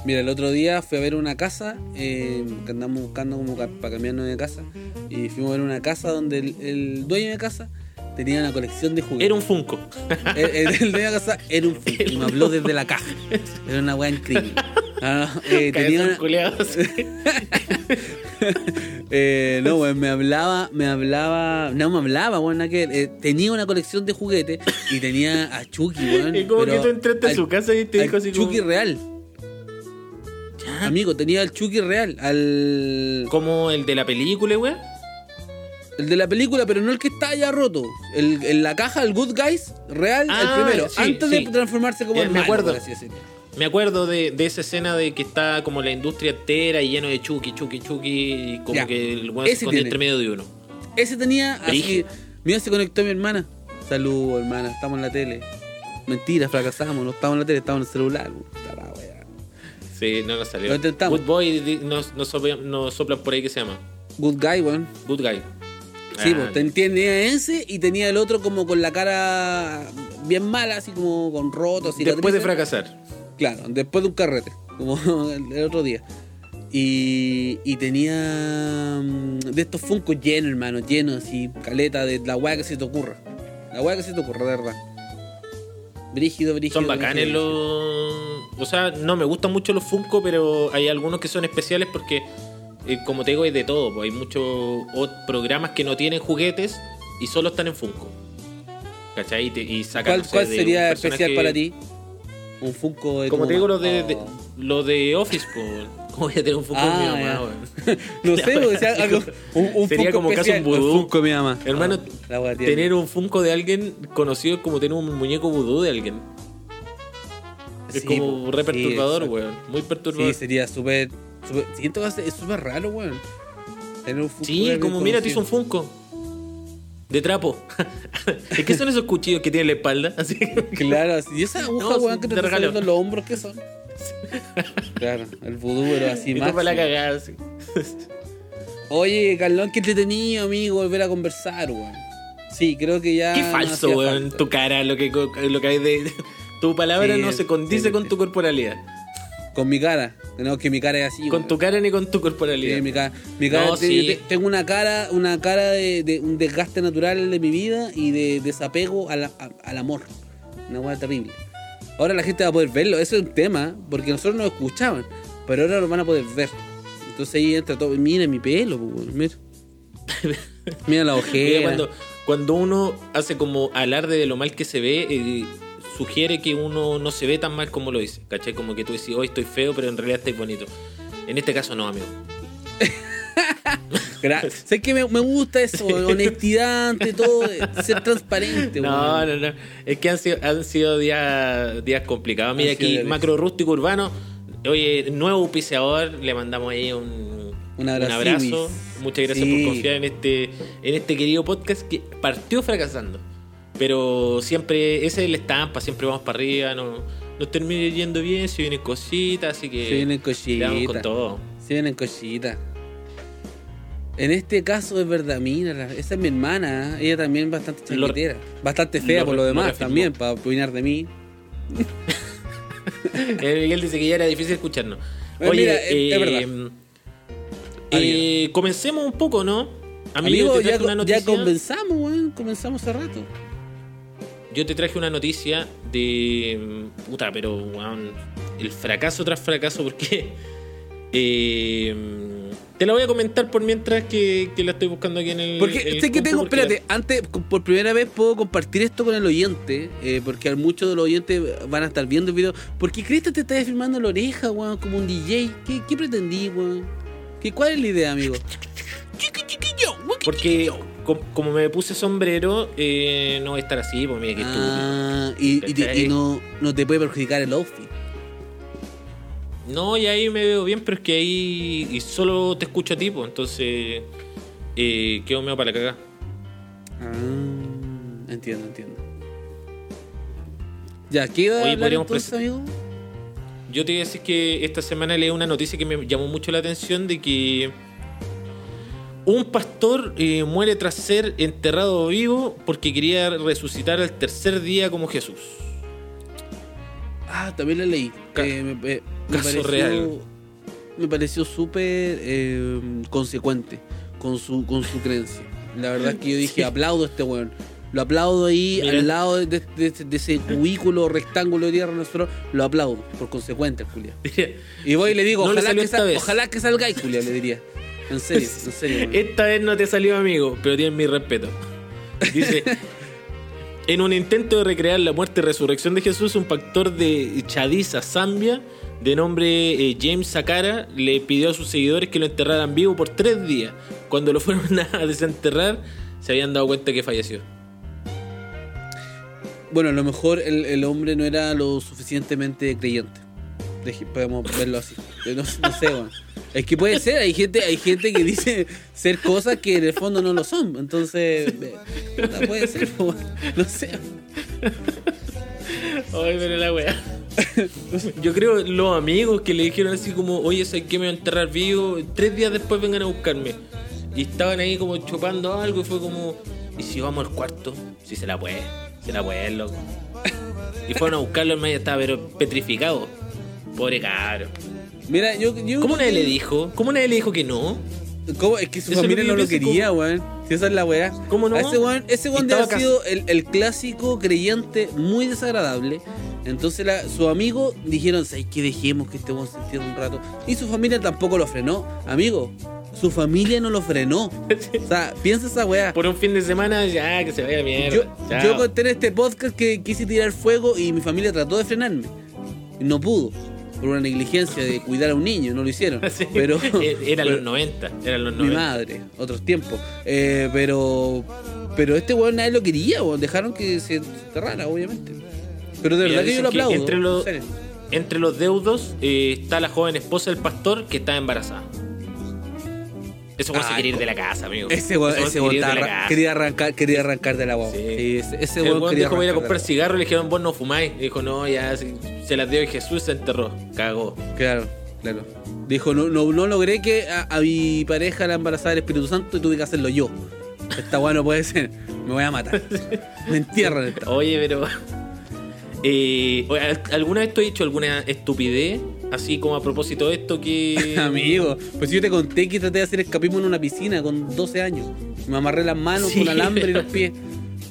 [SPEAKER 3] Mira, el otro día fui a ver una casa, eh, que andamos buscando como para cambiarnos de casa, y fuimos a ver una casa donde el, el dueño de casa tenía una colección de juguetes.
[SPEAKER 1] Era un Funko.
[SPEAKER 3] el, el- el dueño de casa era un Funko, y me habló desde la caja. Era una weá increíble. [laughs] Ah, no, eh, tenía una- [laughs] eh, no, weón, me hablaba, me hablaba, no me hablaba, weón, ver. Eh, tenía una colección de juguetes y tenía a Chucky, weón. [laughs]
[SPEAKER 1] Y como que tú entraste a su casa y te dijo así como...
[SPEAKER 3] Chucky real. Amigo, tenía al Chucky real, al
[SPEAKER 1] Como el de la película, weón.
[SPEAKER 3] el de la película, pero no el que está ya roto. El, en la caja, el Good Guys real,
[SPEAKER 1] Ah,
[SPEAKER 3] el primero,
[SPEAKER 1] sí,
[SPEAKER 3] antes
[SPEAKER 1] sí.
[SPEAKER 3] de transformarse como
[SPEAKER 1] Ya,
[SPEAKER 3] el
[SPEAKER 1] me
[SPEAKER 3] malo,
[SPEAKER 1] acuerdo.
[SPEAKER 3] así.
[SPEAKER 1] Me acuerdo de, de esa escena de que está como la industria entera y lleno de Chucky, Chucky, Chucky, y como
[SPEAKER 3] Ya.
[SPEAKER 1] que el weón se entre medio de uno.
[SPEAKER 3] Ese tenía así.
[SPEAKER 1] Brígido.
[SPEAKER 3] Mira, se conectó mi hermana. Salud, hermana, estamos en la tele. Mentira, fracasamos, no estamos en la tele, estamos en el celular.
[SPEAKER 1] Sí, no nos salió.
[SPEAKER 3] Lo intentamos.
[SPEAKER 1] Good Boy nos, nos, soplan, nos soplan por ahí que se llama.
[SPEAKER 3] Good Guy, weón.
[SPEAKER 1] Good Guy.
[SPEAKER 3] Sí,
[SPEAKER 1] Ah,
[SPEAKER 3] pues ten- tenía ese y tenía el otro como con la cara bien mala, así como con rotos.
[SPEAKER 1] Después de fracasar.
[SPEAKER 3] Claro, después de un carrete, como [laughs] el, otro día. Y, y tenía mm, de estos funcos llenos, hermano, llenos, así, caleta de la weá que se te ocurra. La weá que se te ocurra, de verdad. Brígido, brígido.
[SPEAKER 1] Son bacanes los. O sea, no me gustan mucho los Funko, pero hay algunos que son especiales porque, eh, como te digo, hay de todo. pues, hay muchos programas que no tienen juguetes y solo están en Funko. ¿Cachai? Y, te- y sacan,
[SPEAKER 3] ¿Cuál,
[SPEAKER 1] no sé,
[SPEAKER 3] cuál
[SPEAKER 1] de
[SPEAKER 3] sería
[SPEAKER 1] un
[SPEAKER 3] especial para ti? Un funko de
[SPEAKER 1] Como te digo, los de, de- los de Office, pues. [laughs] ¿Cómo voy a tener un Funko de mi
[SPEAKER 3] Ah,
[SPEAKER 1] mamá? [laughs]
[SPEAKER 3] No [laughs] sé, porque sea algo, un, un
[SPEAKER 1] Sería
[SPEAKER 3] Funko
[SPEAKER 1] como caso
[SPEAKER 3] especial,
[SPEAKER 1] un vudú.
[SPEAKER 3] el Funko de mi mamá.
[SPEAKER 1] Hermano,
[SPEAKER 3] tierna.
[SPEAKER 1] tener un Funko de alguien conocido es como tener un muñeco vudú de alguien. Es
[SPEAKER 3] Sí,
[SPEAKER 1] como
[SPEAKER 3] po,
[SPEAKER 1] re perturbador, weón. Muy perturbador.
[SPEAKER 3] Sí, sería súper. Siento que es súper raro, weón. Tener un Funko
[SPEAKER 1] Sí, como mira, te hizo un. Funko. De trapo. [laughs] ¿Es que son esos cuchillos que tiene en la espalda? [laughs] Así
[SPEAKER 3] Claro, así. y esa aguja,
[SPEAKER 1] No,
[SPEAKER 3] weón, que te saliendo en los hombros, ¿qué son? Claro, el vudú, pero así más.
[SPEAKER 1] para la cagada, así.
[SPEAKER 3] Oye, Carlón, qué entretenido, amigo, volver a conversar, weón. Sí, creo que ya.
[SPEAKER 1] Qué
[SPEAKER 3] no
[SPEAKER 1] falso,
[SPEAKER 3] hacía
[SPEAKER 1] weón. Tu cara, lo que, lo que hay de. Tu palabra
[SPEAKER 3] Sí,
[SPEAKER 1] no se condice
[SPEAKER 3] sí,
[SPEAKER 1] con tu corporalidad.
[SPEAKER 3] Con mi cara. No, que mi cara es así,
[SPEAKER 1] Con tu cara ni con tu corporalidad.
[SPEAKER 3] Sí, mi cara, mi cara
[SPEAKER 1] No,
[SPEAKER 3] te- tengo una cara, una cara de, de un desgaste natural de mi vida y de desapego a la- a- al amor. Una hueá terrible. Ahora la gente va a poder verlo, eso es un tema, porque nosotros nos escuchaban, pero ahora lo van a poder ver. Entonces ahí entra todo. Mira mi pelo, mira. [laughs] Mira la
[SPEAKER 1] Mira,
[SPEAKER 3] ojera.
[SPEAKER 1] cuando, cuando uno hace como alarde de lo mal que se ve, eh, sugiere que uno no se ve tan mal como lo dice. ¿Cachai? Como que tú decís, hoy estoy feo, pero en realidad estoy bonito. En este caso no, amigo.
[SPEAKER 3] Sé que me, me gusta eso, [laughs] honestidad ante todo, ser transparente.
[SPEAKER 1] No, no, no. Es que han sido, han sido días, días complicados. Mira
[SPEAKER 3] Han
[SPEAKER 1] aquí, Macro Rústico Urbano. Oye, nuevo auspiciador. Le mandamos ahí un,
[SPEAKER 3] Un abrazo.
[SPEAKER 1] abrazo. Muchas gracias
[SPEAKER 3] Sí.
[SPEAKER 1] por confiar en este, en este querido podcast que partió fracasando. Pero siempre, esa es la estampa, siempre vamos para arriba, no, nos termina yendo bien, si vienen cositas, así que
[SPEAKER 3] Se vienen
[SPEAKER 1] con
[SPEAKER 3] cositas.
[SPEAKER 1] todo.
[SPEAKER 3] Se vienen cositas. En este caso es verdad, mira, esa es mi hermana, ¿eh? ella también es bastante
[SPEAKER 1] Lo-
[SPEAKER 3] chaquetera. Bastante fea
[SPEAKER 1] lo-
[SPEAKER 3] por lo demás también, para opinar de mí. [laughs]
[SPEAKER 1] Eh, Miguel dice que ya era difícil escucharnos.
[SPEAKER 3] Eh,
[SPEAKER 1] Oye,
[SPEAKER 3] mira, es- es
[SPEAKER 1] eh,
[SPEAKER 3] verdad.
[SPEAKER 1] eh, comencemos un poco, ¿no?
[SPEAKER 3] Amigo,
[SPEAKER 1] Amigo,
[SPEAKER 3] ya,
[SPEAKER 1] una
[SPEAKER 3] ya comenzamos, weón, comenzamos hace rato.
[SPEAKER 1] Yo te traje una noticia de. Puta, pero weón, el fracaso tras fracaso, porque [laughs] Eh, te la voy a comentar por mientras que, que la estoy buscando aquí en el.
[SPEAKER 3] Porque
[SPEAKER 1] el
[SPEAKER 3] sé que tengo, espérate, antes, por primera vez puedo compartir esto con el oyente, eh, porque muchos de los oyentes van a estar viendo el video. ¿Por qué Cristo te está filmando la oreja, weón, como un DJ? ¿Qué, qué pretendí, weón? ¿Qué, ¿Cuál es la idea, amigo?
[SPEAKER 1] Porque com- como me puse sombrero, eh, no voy a estar así, pues mira que estúpido.
[SPEAKER 3] Ah, y, y te- y no, no te puede perjudicar el outfit.
[SPEAKER 1] No, y ahí me veo bien, pero es que ahí y solo te escucho a ti, pues, entonces eh, quedo medio para la cagada.
[SPEAKER 3] Ah, entiendo, entiendo. Ya, ¿qué iba a
[SPEAKER 1] Oye,
[SPEAKER 3] hablar entonces, amigo?
[SPEAKER 1] Yo te voy a decir que esta semana leí una noticia que me llamó mucho la atención de que un pastor eh, muere tras ser enterrado vivo porque quería resucitar al tercer día como Jesús.
[SPEAKER 3] Ah, también la leí.
[SPEAKER 1] Ca-
[SPEAKER 3] Eh, me,
[SPEAKER 1] caso
[SPEAKER 3] pareció,
[SPEAKER 1] real.
[SPEAKER 3] Me pareció súper eh, consecuente con su, con su creencia. La verdad es que yo dije,
[SPEAKER 1] Sí.
[SPEAKER 3] aplaudo a este weón. Lo aplaudo ahí
[SPEAKER 1] Mira.
[SPEAKER 3] al lado de, de- de ese cubículo rectángulo de tierra nosotros. Lo aplaudo, por consecuente, Julia. [laughs] Y voy y le digo,
[SPEAKER 1] No
[SPEAKER 3] ojalá, que sal- ojalá que salgáis, Julia, le diría. En serio, [laughs] en serio.
[SPEAKER 1] Esta vez no te salió amigo, pero tienes mi respeto. Dice, [laughs] en un intento de recrear la muerte y resurrección de Jesús, un pastor de Chadiza, Zambia, de nombre eh, James Sakara, le pidió a sus seguidores que lo enterraran vivo por tres días. Cuando lo fueron a [laughs] desenterrar, se habían dado cuenta que falleció.
[SPEAKER 3] Bueno, a lo mejor el, el hombre no era lo suficientemente creyente. Podemos verlo así. No, no sé, weón. Es que puede ser, hay gente, hay gente que dice ser cosas que en el fondo no lo son. Entonces, puta, puede ser, no sé.
[SPEAKER 1] Ay, pero la weá. [laughs] Yo creo los amigos que le dijeron así como, oye, ¿sabes qué me voy a enterrar vivo? Tres días después vengan a buscarme. Y estaban ahí como chupando algo y fue como, ¿y si vamos al cuarto? Si se la puede, se la puede, loco. Y fueron a buscarlo, el medio estaba pero petrificado. Pobre caro.
[SPEAKER 3] Mira, yo, yo
[SPEAKER 1] ¿Cómo nadie
[SPEAKER 3] que-
[SPEAKER 1] le dijo? ¿Cómo nadie le dijo que no?
[SPEAKER 3] ¿Cómo? Es que su
[SPEAKER 1] Eso lo
[SPEAKER 3] familia
[SPEAKER 1] que
[SPEAKER 3] no lo quería, weón. Si esa es la weá.
[SPEAKER 1] ¿Cómo no?
[SPEAKER 3] A ese weón, ese weón debe haber sido el, el clásico creyente muy desagradable. Entonces la, sus amigos dijeron, ¿sabes que dejemos que este weón se entierre un rato? Y su familia tampoco lo frenó. Amigo, su familia no lo frenó. O sea, piensa esa weá.
[SPEAKER 1] Por un fin de semana, ya, que se vaya mierda.
[SPEAKER 3] Yo,
[SPEAKER 1] Chao.
[SPEAKER 3] yo conté en este podcast que quise tirar fuego y mi familia trató de frenarme. No pudo. Por una negligencia de cuidar a un niño, no lo hicieron. [laughs]
[SPEAKER 1] Sí.
[SPEAKER 3] Pero. [laughs]
[SPEAKER 1] Eran los 90, eran los
[SPEAKER 3] mi
[SPEAKER 1] 90.
[SPEAKER 3] madre, otros tiempos. Eh, pero pero este weón nadie lo quería, weón. Dejaron que se enterrara, obviamente. Pero de
[SPEAKER 1] Mira,
[SPEAKER 3] verdad que yo lo aplaudo.
[SPEAKER 1] entre
[SPEAKER 3] en
[SPEAKER 1] los-. Entre los deudos eh, está la joven esposa del pastor que está embarazada. Eso weón se quiere ir de la casa, amigo.
[SPEAKER 3] Ese weón,
[SPEAKER 1] Ese
[SPEAKER 3] ese weón quería arrancar, quería arrancar de la guagua.
[SPEAKER 1] Sí.
[SPEAKER 3] Sí, ese, ese
[SPEAKER 1] el
[SPEAKER 3] weón
[SPEAKER 1] weón
[SPEAKER 3] quería
[SPEAKER 1] dijo voy a ir a
[SPEAKER 3] arrancar
[SPEAKER 1] comprar
[SPEAKER 3] de
[SPEAKER 1] cigarros, le dijeron vos no fumáis. Y dijo no, ya se, se las dio y Jesús se enterró. Cagó.
[SPEAKER 3] Claro, claro. Dijo, no, no, no logré que a, a mi pareja la embarazada del Espíritu Santo y tuve que hacerlo yo. Esta weá no puede ser. Me voy a matar. Me entierran esta. [laughs]
[SPEAKER 1] Oye, pero. Eh, oye, ¿al- ¿Alguna vez tú has hecho alguna estupidez? Así como a propósito de esto que. [laughs]
[SPEAKER 3] Amigo, pues yo te conté que traté de hacer escapismo en una piscina con 12 años. Me amarré las manos
[SPEAKER 1] Sí.
[SPEAKER 3] con alambre y los pies.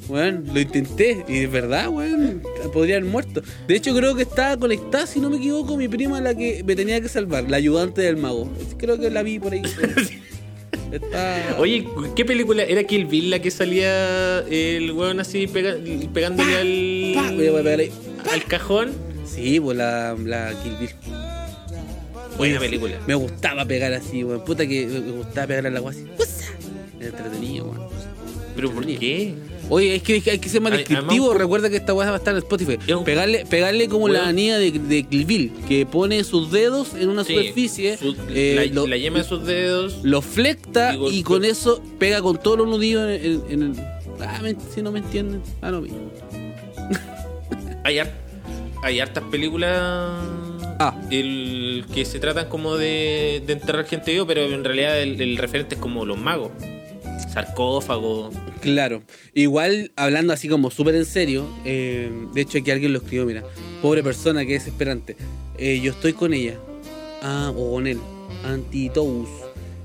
[SPEAKER 3] Bueno, lo intenté y de verdad, weón, podría haber muerto. De hecho, creo que estaba conectada, si no me equivoco, mi prima la que me tenía que salvar, la ayudante del mago. Creo que la vi por ahí. [laughs] Está...
[SPEAKER 1] Oye, ¿qué película era Kill Bill la que salía el weón así pega- pegándole al.
[SPEAKER 3] pa, voy a pegar ahí.
[SPEAKER 1] al cajón?
[SPEAKER 3] Sí, pues la, la Kill Bill.
[SPEAKER 1] Buena película.
[SPEAKER 3] Me gustaba pegar así, weón. Puta que me gustaba pegar al agua así. ¡Usa! Era entretenido, weón.
[SPEAKER 1] ¿Pero por qué?
[SPEAKER 3] Oye, es que hay que ser más descriptivo. Recuerda que esta weá va a estar en Spotify.
[SPEAKER 1] Un-
[SPEAKER 3] Pegarle, pegarle como
[SPEAKER 1] Weón.
[SPEAKER 3] la anilla de, de que pone sus dedos en una
[SPEAKER 1] Sí,
[SPEAKER 3] superficie,
[SPEAKER 1] su-
[SPEAKER 3] eh,
[SPEAKER 1] la,
[SPEAKER 3] lo,
[SPEAKER 1] la yema de sus dedos.
[SPEAKER 3] lo flecta
[SPEAKER 1] y
[SPEAKER 3] con eso pega con todos los nudillos en, en- en el. Ah, me- si no me entienden. Ah, no.
[SPEAKER 1] Hay, hay hartas películas
[SPEAKER 3] Ah.
[SPEAKER 1] el, que se tratan como de, de enterrar gente viva, pero en realidad el, el referente es como los magos. Sarcófago.
[SPEAKER 3] Claro. Igual, hablando así como súper en serio, eh, de hecho aquí alguien lo escribió, mira, pobre persona que es esperante. Eh, yo estoy con ella. Ah, o con él. Antitous.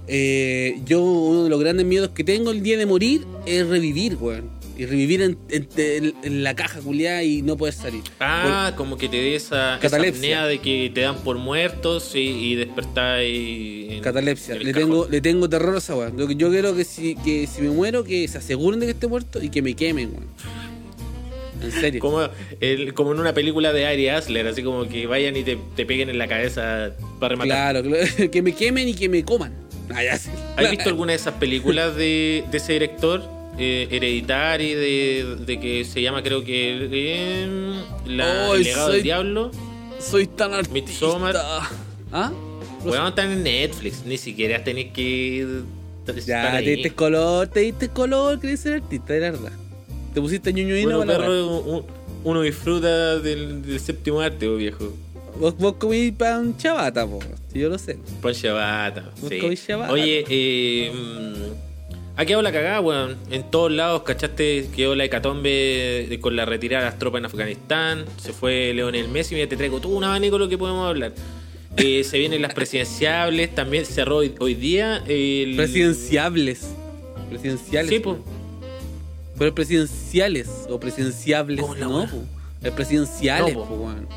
[SPEAKER 3] Eh, yo uno de los grandes miedos que tengo el día de morir es revivir, weón. Y revivir en, en- en- en la caja culiada y no poder salir.
[SPEAKER 1] Ah, como que te dé esa, esa
[SPEAKER 3] Catalepsia.
[SPEAKER 1] apnea de que te dan por muertos y, y despertáis.
[SPEAKER 3] Catalepsia. Le
[SPEAKER 1] cajón.
[SPEAKER 3] tengo, le tengo terror a esa weá. Que yo quiero que si, que si me muero, que se aseguren de que esté muerto y que me quemen, weón. En serio.
[SPEAKER 1] Como, el- como en una película de Ari Asler, así como que vayan y te, te peguen en la cabeza para rematar.
[SPEAKER 3] Claro, claro, [laughs] que me quemen y que me coman. Ah, ya sé.
[SPEAKER 1] ¿Has visto [laughs] alguna de esas películas de, de ese director? Eh, Hereditary, de, de que se llama, creo que. eh, la, El legado
[SPEAKER 3] soy-
[SPEAKER 1] del diablo.
[SPEAKER 3] Soy tan artista.
[SPEAKER 1] Midsommar.
[SPEAKER 3] ¿Ah?
[SPEAKER 1] Bueno, están en Netflix, ni siquiera tenés que.
[SPEAKER 3] Ya, te diste color, te diste color, querés ser artista, de verdad. Te pusiste
[SPEAKER 1] Bueno,
[SPEAKER 3] para la weá.
[SPEAKER 1] perro, un- uno disfruta del, del séptimo arte, oh, viejo.
[SPEAKER 3] Vos, vos comí pan chabata, po. Yo lo sé.
[SPEAKER 1] Pan Shabata.
[SPEAKER 3] Vos
[SPEAKER 1] Sí.
[SPEAKER 3] comís ciabatta.
[SPEAKER 1] Oye, eh, mm, ha quedado la cagada, weón. En todos lados, ¿cachaste? Quedó la hecatombe con la retirada de las tropas en Afganistán. Se fue Leonel Messi. Mira, te traigo todo un abanico de lo que podemos hablar. Eh, se vienen las presidenciables. También cerró hoy, hoy día el.
[SPEAKER 3] Presidenciables. Presidenciales.
[SPEAKER 1] Sí,
[SPEAKER 3] po. Pero presidenciales o presidenciables,
[SPEAKER 1] ¿Cómo la
[SPEAKER 3] no, po. Es presidenciales,
[SPEAKER 1] No, po.
[SPEAKER 3] po, weón.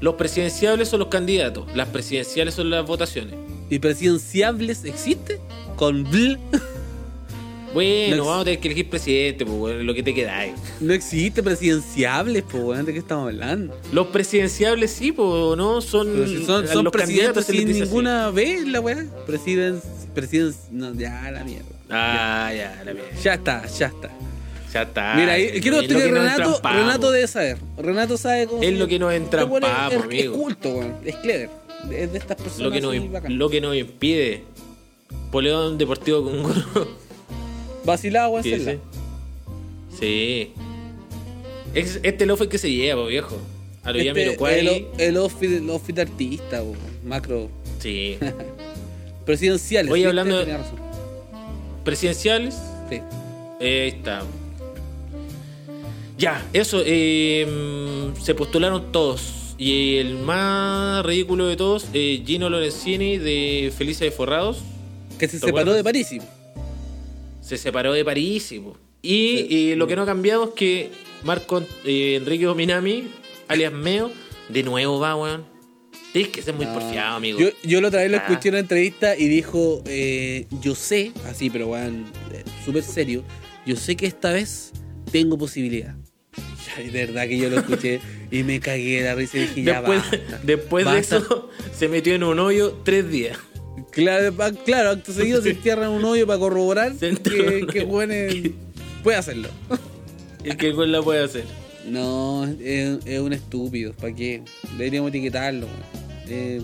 [SPEAKER 1] Los presidenciables son los candidatos. Las presidenciales son las votaciones.
[SPEAKER 3] ¿Y presidenciables existe? Con bl. [laughs]
[SPEAKER 1] Bueno,
[SPEAKER 3] No
[SPEAKER 1] vamos a tener que elegir presidente, pues, lo que te quedáis.
[SPEAKER 3] No existe presidenciables, po, weón. ¿De qué estamos hablando?
[SPEAKER 1] Los presidenciables sí, pues, ¿no? Son,
[SPEAKER 3] si son, son
[SPEAKER 1] los
[SPEAKER 3] presidentes sin ninguna vez, la weá. Presiden, presiden, no, ya la mierda.
[SPEAKER 1] Ah, ya, la mierda.
[SPEAKER 3] Ya está, ya está.
[SPEAKER 1] Ya está.
[SPEAKER 3] Mira, ahí,
[SPEAKER 1] Es
[SPEAKER 3] quiero
[SPEAKER 1] lo
[SPEAKER 3] que Renato. Renato debe saber. Renato sabe cómo
[SPEAKER 1] Es lo que nos
[SPEAKER 3] es-
[SPEAKER 1] entrampamos,
[SPEAKER 3] es, es
[SPEAKER 1] amigo.
[SPEAKER 3] culto, weón. Es clever. Es de estas personas
[SPEAKER 1] Lo que, nos, lo que nos impide. Poleón Deportivo con Goro.
[SPEAKER 3] Vacilado, weón,
[SPEAKER 1] Sí, sí. Sí. Es, este lofe que se lleva, viejo. A lo
[SPEAKER 3] Este, el, el outfit, el outfit artista, weón. macro.
[SPEAKER 1] Sí. [laughs]
[SPEAKER 3] Presidenciales. ¿viste?
[SPEAKER 1] hablando de-
[SPEAKER 3] razón.
[SPEAKER 1] Presidenciales.
[SPEAKER 3] Sí.
[SPEAKER 1] Eh, Ahí está. Ya, eso. eh, se postularon todos. Y el más ridículo de todos, eh, Gino Lorenzini de Felices de Forrados,
[SPEAKER 3] Que se
[SPEAKER 1] ¿Te
[SPEAKER 3] separó
[SPEAKER 1] acuerdas?
[SPEAKER 3] de París.
[SPEAKER 1] Se separó de París. y, lo que no ha cambiado es que Marco eh, Enrique Dominami, alias Meo, de nuevo va, weón. Tienes que ser muy
[SPEAKER 3] Ah,
[SPEAKER 1] porfiado, amigo.
[SPEAKER 3] Yo, yo la otra vez lo
[SPEAKER 1] Ah.
[SPEAKER 3] escuché en una entrevista y dijo, eh, yo sé, así, pero weón, eh, súper serio, yo sé que esta vez tengo posibilidad. [laughs] Y de verdad que yo lo escuché y me cagué de la risa y dije, ya
[SPEAKER 1] después
[SPEAKER 3] basta.
[SPEAKER 1] después de eso, se metió en un hoyo tres días.
[SPEAKER 3] Claro, acto seguido se entierra en un hoyo para corroborar que, que es- puede hacerlo.
[SPEAKER 1] El que güey la puede hacer.
[SPEAKER 3] No, es, es un estúpido, ¿para qué? Deberíamos etiquetarlo. Eh,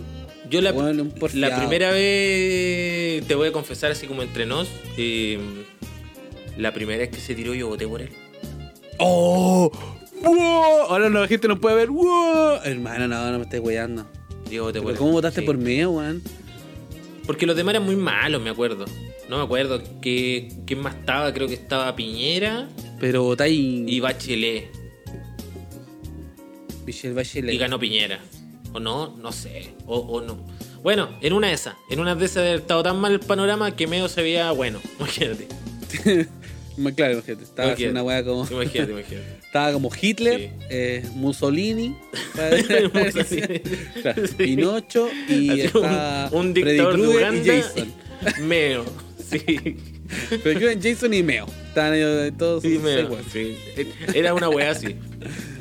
[SPEAKER 1] Yo la,
[SPEAKER 3] Bueno,
[SPEAKER 1] la primera vez, te voy a confesar así como entre nos, eh, la primera vez que se tiró yo voté por él.
[SPEAKER 3] ¡Oh! ¡Wow! Ahora la gente no puede ver. ¡Wow! Hermano, no, no me estés weyando.
[SPEAKER 1] Yo voté por
[SPEAKER 3] ¿Pero
[SPEAKER 1] él.
[SPEAKER 3] ¿Cómo votaste
[SPEAKER 1] Sí.
[SPEAKER 3] por mí, weón?
[SPEAKER 1] Porque los demás eran muy malos, me acuerdo. No me acuerdo que, quién más estaba, creo que estaba Piñera
[SPEAKER 3] Pero votáis
[SPEAKER 1] y Bachelet.
[SPEAKER 3] Michelle Bachelet.
[SPEAKER 1] Y ganó Piñera. O no, no sé. O, o no. Bueno, en una de esas. En una de esas de estado tan mal el panorama que medio se veía bueno. [laughs] Imagínate. [laughs]
[SPEAKER 3] claro, imagínate. Estaba
[SPEAKER 1] Imagínate.
[SPEAKER 3] haciendo una weá como.
[SPEAKER 1] Imagínate, [laughs] imagínate.
[SPEAKER 3] Estaba como Hitler,
[SPEAKER 1] Sí.
[SPEAKER 3] eh, Mussolini, [laughs]
[SPEAKER 1] Mussolini.
[SPEAKER 3] Claro,
[SPEAKER 1] Sí.
[SPEAKER 3] Pinocho y
[SPEAKER 1] Así
[SPEAKER 3] está
[SPEAKER 1] un, un
[SPEAKER 3] Freddy
[SPEAKER 1] dictador de
[SPEAKER 3] Krueger y Jason.
[SPEAKER 1] Meo. Sí.
[SPEAKER 3] Pero yo en Jason y Meo. Estaban ellos todos
[SPEAKER 1] Sí, Meo. sí. Era una weá así.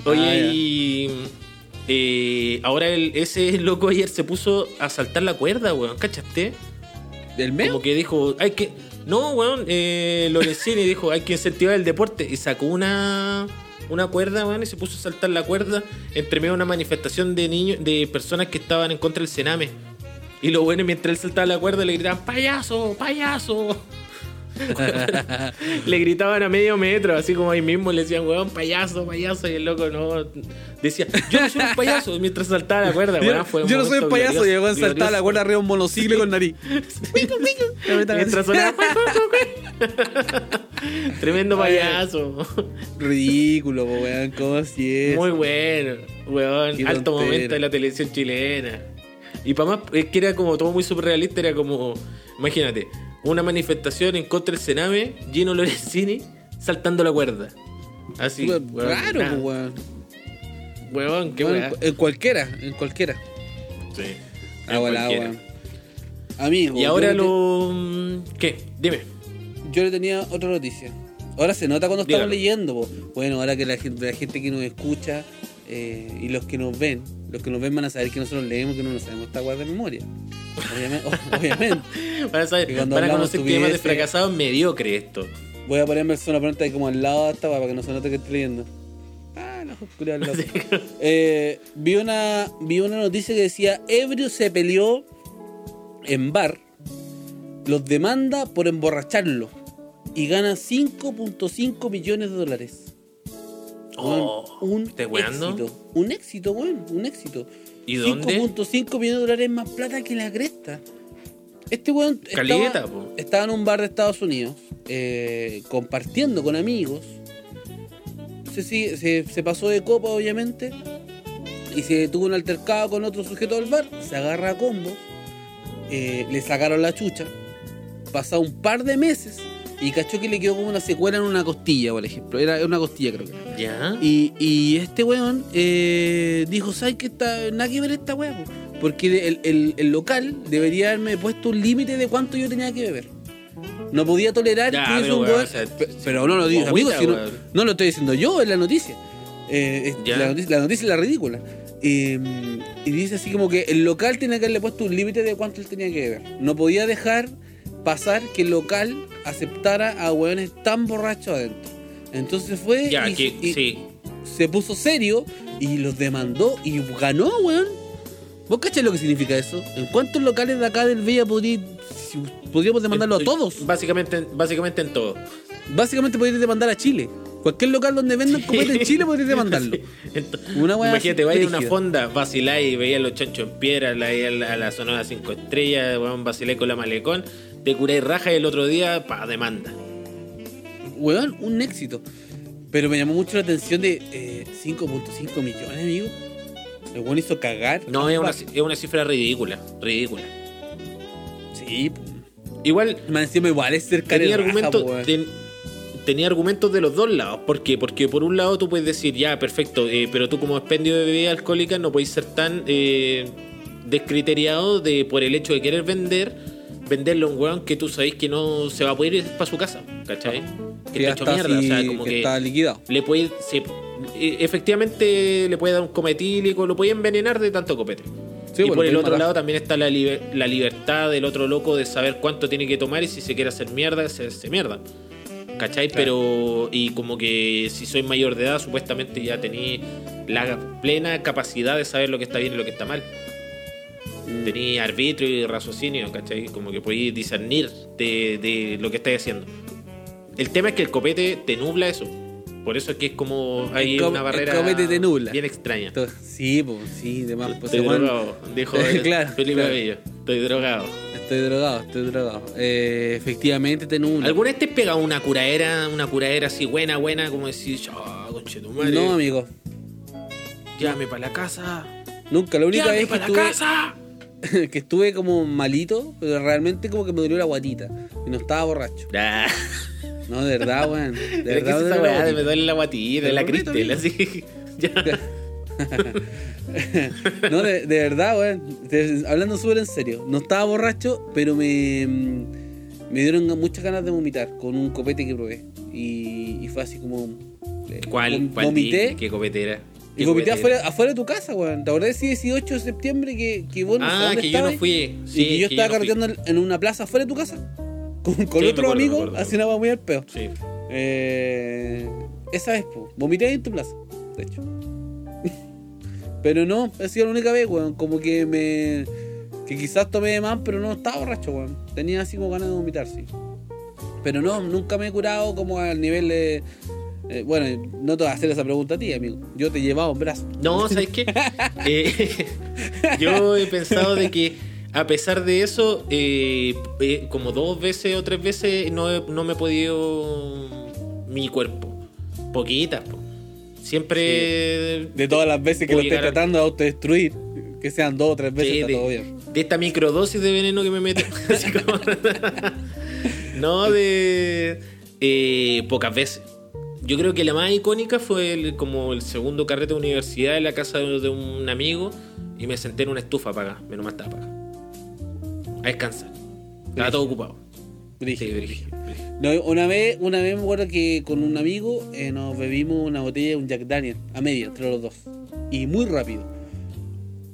[SPEAKER 1] Oye,
[SPEAKER 3] Ah,
[SPEAKER 1] y. eh, ahora el, ese loco ayer se puso a saltar la cuerda, weón. ¿Cachaste?
[SPEAKER 3] ¿Del Meo?
[SPEAKER 1] Como que dijo, hay que. No, weón, eh, Lorenzini dijo, hay que incentivar el deporte. Y sacó una, una cuerda, weón, y se puso a saltar la cuerda entre medio de una manifestación de niños, de personas que estaban en contra del Sename. Y lo bueno, mientras él saltaba la cuerda, le gritaban, payaso, payaso. [laughs] le gritaban a medio metro, así como ahí mismo le decían, weón, payaso, payaso. Y el loco no. Decía, yo no soy un payaso, mientras saltaba la cuerda, [laughs] weón. Fue
[SPEAKER 3] yo no soy un payaso,
[SPEAKER 1] glorioso,
[SPEAKER 3] llegó a saltar
[SPEAKER 1] glorioso.
[SPEAKER 3] la cuerda arriba de un monociclo con nariz. [laughs]
[SPEAKER 1] Mientras sonaba. Tremendo payaso.
[SPEAKER 3] Ridículo, weón, ¿cómo así es?
[SPEAKER 1] Muy bueno, weón.
[SPEAKER 3] Qué
[SPEAKER 1] Alto momento de la televisión chilena. Y para más, es que era como todo muy surrealista. Era como, imagínate, una manifestación en contra del Sename, Gino Lorenzini saltando la cuerda. Así.
[SPEAKER 3] Súper
[SPEAKER 1] weón,
[SPEAKER 3] weón.
[SPEAKER 1] Weón, qué weá.
[SPEAKER 3] en cualquiera, en cualquiera.
[SPEAKER 1] Sí.
[SPEAKER 3] Ah,
[SPEAKER 1] En
[SPEAKER 3] bueno,
[SPEAKER 1] cualquiera.
[SPEAKER 3] weón. Amigo.
[SPEAKER 1] Y ahora lo. ¿Qué? Dime.
[SPEAKER 3] Yo le tenía otra noticia. Ahora se nota cuando estamos leyendo. po. Bueno, ahora que la gente, la gente que nos escucha eh, y los que nos ven, los que nos ven van a saber que nosotros leemos, que no nos sabemos esta weá de memoria. Obviamente. [laughs] obviamente. [laughs]
[SPEAKER 1] Van a, saber,
[SPEAKER 3] Que cuando
[SPEAKER 1] van a conocer que de fracasado mediocre esto.
[SPEAKER 3] Voy a ponerme el sonopronta ahí como al lado de esta weá para que no se note que estoy leyendo. Ah, la oscuridad del loco. [laughs] Eh, vi, una, vi una noticia que decía: Ebrio se peleó en bar, los demanda por emborracharlo y gana 5.5 millones de dólares.
[SPEAKER 1] Oh,
[SPEAKER 3] un éxito. Un éxito, weón, un éxito.
[SPEAKER 1] ¿Y dónde?
[SPEAKER 3] 5.5 millones de dólares más plata que la cresta. Este weón
[SPEAKER 1] Caleta,
[SPEAKER 3] estaba, estaba en un bar de Estados Unidos, eh, compartiendo con amigos. Se, sigue- se, se pasó de copa, obviamente, y se tuvo un altercado con otro sujeto del bar. Se agarra a combo, eh, le sacaron la chucha. Pasado un par de meses y cachó que le quedó como una secuela en una costilla, por ejemplo. Era una costilla, creo que era.
[SPEAKER 1] ¿Ya?
[SPEAKER 3] Y, y este weón eh, dijo, ¿sabes qué? Está, nada que ver esta weá, po?". porque el, el- el local debería haberme puesto un límite de cuánto yo tenía que beber. No podía tolerar
[SPEAKER 1] Ya,
[SPEAKER 3] que
[SPEAKER 1] pero
[SPEAKER 3] un
[SPEAKER 1] weón,
[SPEAKER 3] weón-
[SPEAKER 1] o sea,
[SPEAKER 3] Pe- Pero no lo digo,
[SPEAKER 1] guagüita,
[SPEAKER 3] amigo, si no, lo estoy diciendo yo, es la noticia. Eh, es- la, noticia la noticia es la ridícula. Eh, y dice así como que el local tenía que haberle puesto un límite de cuánto él tenía que beber. No podía dejar pasar que el local aceptara a weones tan borrachos adentro. Entonces fue
[SPEAKER 1] Ya,
[SPEAKER 3] y-
[SPEAKER 1] que
[SPEAKER 3] y-
[SPEAKER 1] sí.
[SPEAKER 3] se puso serio y los demandó y ganó, weón. ¿Vos cachás lo que significa eso? ¿En cuántos locales de acá del Villa podría, si- podríamos demandarlo a
[SPEAKER 1] En-
[SPEAKER 3] todos?
[SPEAKER 1] Básicamente, básicamente en todo.
[SPEAKER 3] Básicamente podrías demandar a Chile. Cualquier local donde vendan copete en Chile podrías [laughs] demandarlo.
[SPEAKER 1] En to-
[SPEAKER 3] Una
[SPEAKER 1] Imagínate, vaya a una fonda, vaciláis y veías los chanchos en piedra, la, a la, a la zona 5 estrellas, weón, vaciláis con la malecón, te curáis raja y el otro día, pa, demanda.
[SPEAKER 3] Weón, un éxito. Pero me llamó mucho la atención de eh, 5.5 millones, amigo. El weón hizo cagar.
[SPEAKER 1] No, es una, es una cifra ridícula, ridícula.
[SPEAKER 3] Sí.
[SPEAKER 1] Igual,
[SPEAKER 3] más encima igual es ser cara
[SPEAKER 1] tenía
[SPEAKER 3] de raja,
[SPEAKER 1] ten- tenía argumentos de los dos lados. ¿Por qué? Porque por un lado tú puedes decir, ya, perfecto, eh, pero tú como expendio de bebidas alcohólicas no puedes ser tan eh, descriteriado de por el hecho de querer vender, venderle a un weón que tú sabéis que no se va a poder ir para su casa, ¿cachai? Que
[SPEAKER 3] Que
[SPEAKER 1] está hecho mierda, o sea, como
[SPEAKER 3] que
[SPEAKER 1] que
[SPEAKER 3] está liquidado.
[SPEAKER 1] le puede, se- eh, efectivamente le puede dar un cometílico, lo puede envenenar de tanto copete.
[SPEAKER 3] Sí,
[SPEAKER 1] y
[SPEAKER 3] bueno,
[SPEAKER 1] por el otro lado también está la, liber- la libertad del otro loco de saber cuánto tiene que tomar y si se quiere hacer mierda, hacerse mierda. ¿Cachai? Pero, y como que si soy mayor de edad, supuestamente ya tení la plena capacidad de saber lo que está bien y lo que está mal.
[SPEAKER 3] Mm.
[SPEAKER 1] Tení arbitrio y raciocinio, ¿cachai? Como que podéis discernir de, de lo que estáis haciendo. El tema es que el copete te nubla eso. Por eso es que es como hay
[SPEAKER 3] El
[SPEAKER 1] una
[SPEAKER 3] el
[SPEAKER 1] barrera
[SPEAKER 3] copete te nubla.
[SPEAKER 1] bien extraña.
[SPEAKER 3] Sí, pues, sí, demás. Pues,
[SPEAKER 1] Estoy drogado, dijo [laughs]
[SPEAKER 3] Claro,
[SPEAKER 1] Felipe
[SPEAKER 3] claro.
[SPEAKER 1] Abello. Estoy drogado.
[SPEAKER 3] Estoy drogado, estoy drogado. Eh, efectivamente te nubla.
[SPEAKER 1] ¿Alguna vez te pega una curadera, una curadera así buena, buena, como decir, oh, conchetumare,
[SPEAKER 3] No, amigo.
[SPEAKER 1] llame para la casa,
[SPEAKER 3] Nunca. La única
[SPEAKER 1] llame
[SPEAKER 3] vez que
[SPEAKER 1] para la
[SPEAKER 3] estuve,
[SPEAKER 1] casa. [laughs]
[SPEAKER 3] que estuve como malito, pero realmente como que me dolió la guatita. Y no estaba borracho.
[SPEAKER 1] Ah,
[SPEAKER 3] No, de verdad, weón. De [laughs]
[SPEAKER 1] pero ¿qué
[SPEAKER 3] verdad,
[SPEAKER 1] es
[SPEAKER 3] me
[SPEAKER 1] esa de me duele la guatita,
[SPEAKER 3] Te
[SPEAKER 1] la
[SPEAKER 3] lo prometo,
[SPEAKER 1] cristel,
[SPEAKER 3] amigo.
[SPEAKER 1] así. [laughs] Ya.
[SPEAKER 3] no, de, de verdad, weón. De- Hablando súper en serio. No estaba borracho, pero me, me dieron muchas ganas de vomitar con un copete que probé. Y, y fue así como. eh,
[SPEAKER 1] ¿Cuál? ¿Cuál
[SPEAKER 3] Vomité.
[SPEAKER 1] ¿Qué copetera?
[SPEAKER 3] Y
[SPEAKER 1] ¿Qué
[SPEAKER 3] vomité afuera, afuera de tu casa, weón. ¿Te acordás ese 18 de septiembre que, que vos no
[SPEAKER 1] Ah, que yo no fui. Sí,
[SPEAKER 3] y que yo
[SPEAKER 1] que
[SPEAKER 3] estaba
[SPEAKER 1] no
[SPEAKER 3] carreteando en una plaza afuera de tu casa. [laughs] Con, con
[SPEAKER 1] Sí,
[SPEAKER 3] otro
[SPEAKER 1] acuerdo,
[SPEAKER 3] amigo, haciendo muy al peo.
[SPEAKER 1] Sí.
[SPEAKER 3] Eh, esa vez, po. Vomité ahí en tu plaza, de hecho. [laughs] pero no, ha sido la única vez, weón. Como que me. Que quizás tomé de más, pero no estaba borracho, weón. Tenía así como ganas de vomitar, sí. Pero no, nunca me he curado como al nivel de. Eh, bueno, no te voy a hacer esa pregunta a ti, amigo. Yo te he llevado en brazos.
[SPEAKER 1] No, ¿sabes qué? [laughs] Eh, [laughs] yo he pensado de que a pesar de eso, eh, como dos veces o tres veces no, he- no me he podido mi cuerpo. Poquitas, po. Siempre
[SPEAKER 3] De todas las veces que lo estés tratando de autodestruir, que sean dos o tres veces,
[SPEAKER 1] Sí,
[SPEAKER 3] está
[SPEAKER 1] de,
[SPEAKER 3] todo bien.
[SPEAKER 1] de esta microdosis de veneno que me mete. [laughs] Así como- no, de pocas veces. Yo creo que la más icónica fue el- como el segundo carrete de universidad en la casa de, un amigo y me senté en una estufa apagada. Menos mal estaba apagada. A descansar. Estaba todo ocupado.
[SPEAKER 3] Brígido,
[SPEAKER 1] Sí,
[SPEAKER 3] brígido.
[SPEAKER 1] brígido, brígido.
[SPEAKER 3] No, una vez, una vez me acuerdo que con un amigo eh, nos bebimos una botella de un Jack Daniel a media entre los dos. Y muy rápido.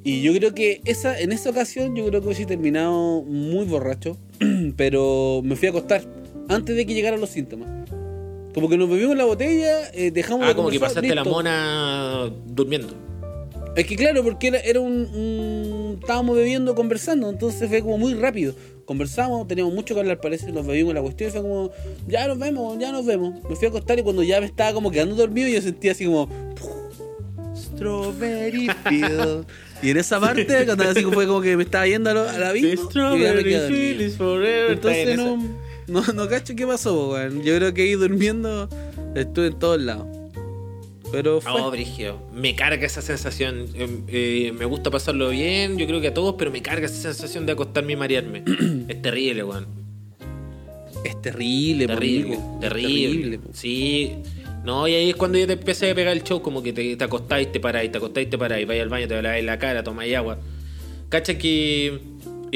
[SPEAKER 3] Y yo creo que esa, en esa ocasión yo creo que hubiese terminado muy borracho. [clears throat] Pero me fui a acostar antes de que llegaran los síntomas. Como que nos bebimos la botella, eh, dejamos
[SPEAKER 1] Ah,
[SPEAKER 3] de
[SPEAKER 1] como que pasaste la mona durmiendo.
[SPEAKER 3] Es que claro, porque era, era un, un- Estábamos bebiendo, conversando, entonces fue como muy rápido. Conversamos, teníamos mucho que hablar, parece, nos bebimos la cuestión y fue como, ya nos vemos, ya nos vemos. Me fui a acostar y cuando ya me estaba como quedando dormido, yo sentía así como. Strawberry Field. [laughs] y en esa parte, cuando así fue como que me estaba yendo a, la vida. Entonces no, no, no cacho qué pasó, weón. Yo creo que ahí durmiendo estuve en todos lados. Pero fue.
[SPEAKER 1] Oh, Brigio. Me carga esa sensación. Eh, eh, me gusta pasarlo bien, yo creo que a todos, pero me carga esa sensación de acostarme y marearme. [clears throat] es terrible, weón.
[SPEAKER 3] Es terrible,
[SPEAKER 1] Terrible, terrible.
[SPEAKER 3] po.
[SPEAKER 1] Sí. No, y ahí es cuando ya te empecé a pegar el show, como que te, te acostáis, te paráis, te acostáis, te paráis, vais al baño, te laváis la cara, tomáis agua. Cacha que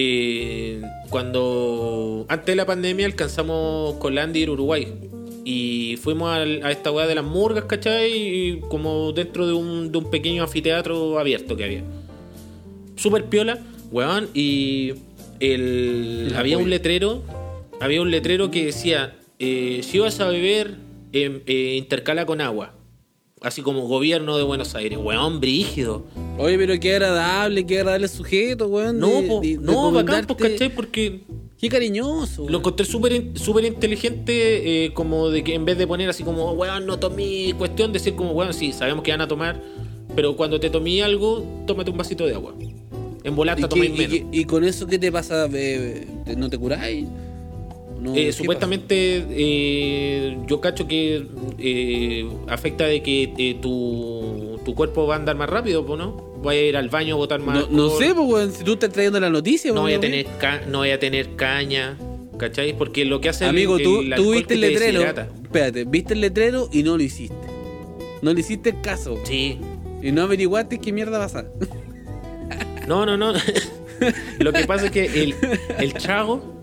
[SPEAKER 1] eh, cuando antes de la pandemia alcanzamos con Landy ir a Uruguay y fuimos al- a, esta weá de las murgas, ¿cachai? Y como dentro de un, de un pequeño anfiteatro abierto que había. Super piola, weón, y el, había un letrero, había un letrero que decía, eh, si vas a beber, em, eh, intercala con agua. Así como gobierno de Buenos Aires, weón, brígido.
[SPEAKER 3] Oye, pero qué agradable, qué agradable sujeto, weón.
[SPEAKER 1] No,
[SPEAKER 3] de-
[SPEAKER 1] po,
[SPEAKER 3] de- de
[SPEAKER 1] no, bacán, pues,
[SPEAKER 3] recomendarte-
[SPEAKER 1] ¿cachai? Porque
[SPEAKER 3] Qué cariñoso.
[SPEAKER 1] lo encontré súper súper inteligente, eh, como de que en vez de poner así como, weón, no tomé cuestión, decir como, weón, sí, sabemos que van a tomar, pero cuando te tomé algo, tómate un vasito de agua. En
[SPEAKER 3] ¿Y,
[SPEAKER 1] volata tomáis
[SPEAKER 3] y
[SPEAKER 1] menos.
[SPEAKER 3] qué- y con eso qué te pasa? Eh, ¿te- ¿No te curáis? No,
[SPEAKER 1] Eh,
[SPEAKER 3] ¿qué
[SPEAKER 1] supuestamente eh, yo cacho que eh, afecta de que eh, tu, tu cuerpo va a andar más rápido, ¿no? Voy a ir al baño a botar más.
[SPEAKER 3] No, sé, pues, weón, si tú estás trayendo la noticia,
[SPEAKER 1] no voy a tener ca- no voy a tener caña, ¿cachai? Porque lo que hace el-
[SPEAKER 3] Amigo,
[SPEAKER 1] el,
[SPEAKER 3] tú,
[SPEAKER 1] el
[SPEAKER 3] tú
[SPEAKER 1] alcohol
[SPEAKER 3] viste el letrero. Espérate, viste el letrero y no lo hiciste. No le hiciste caso.
[SPEAKER 1] Sí.
[SPEAKER 3] Y no averiguaste qué mierda pasa.
[SPEAKER 1] No, no, no. [laughs] lo que pasa es que el, el chago,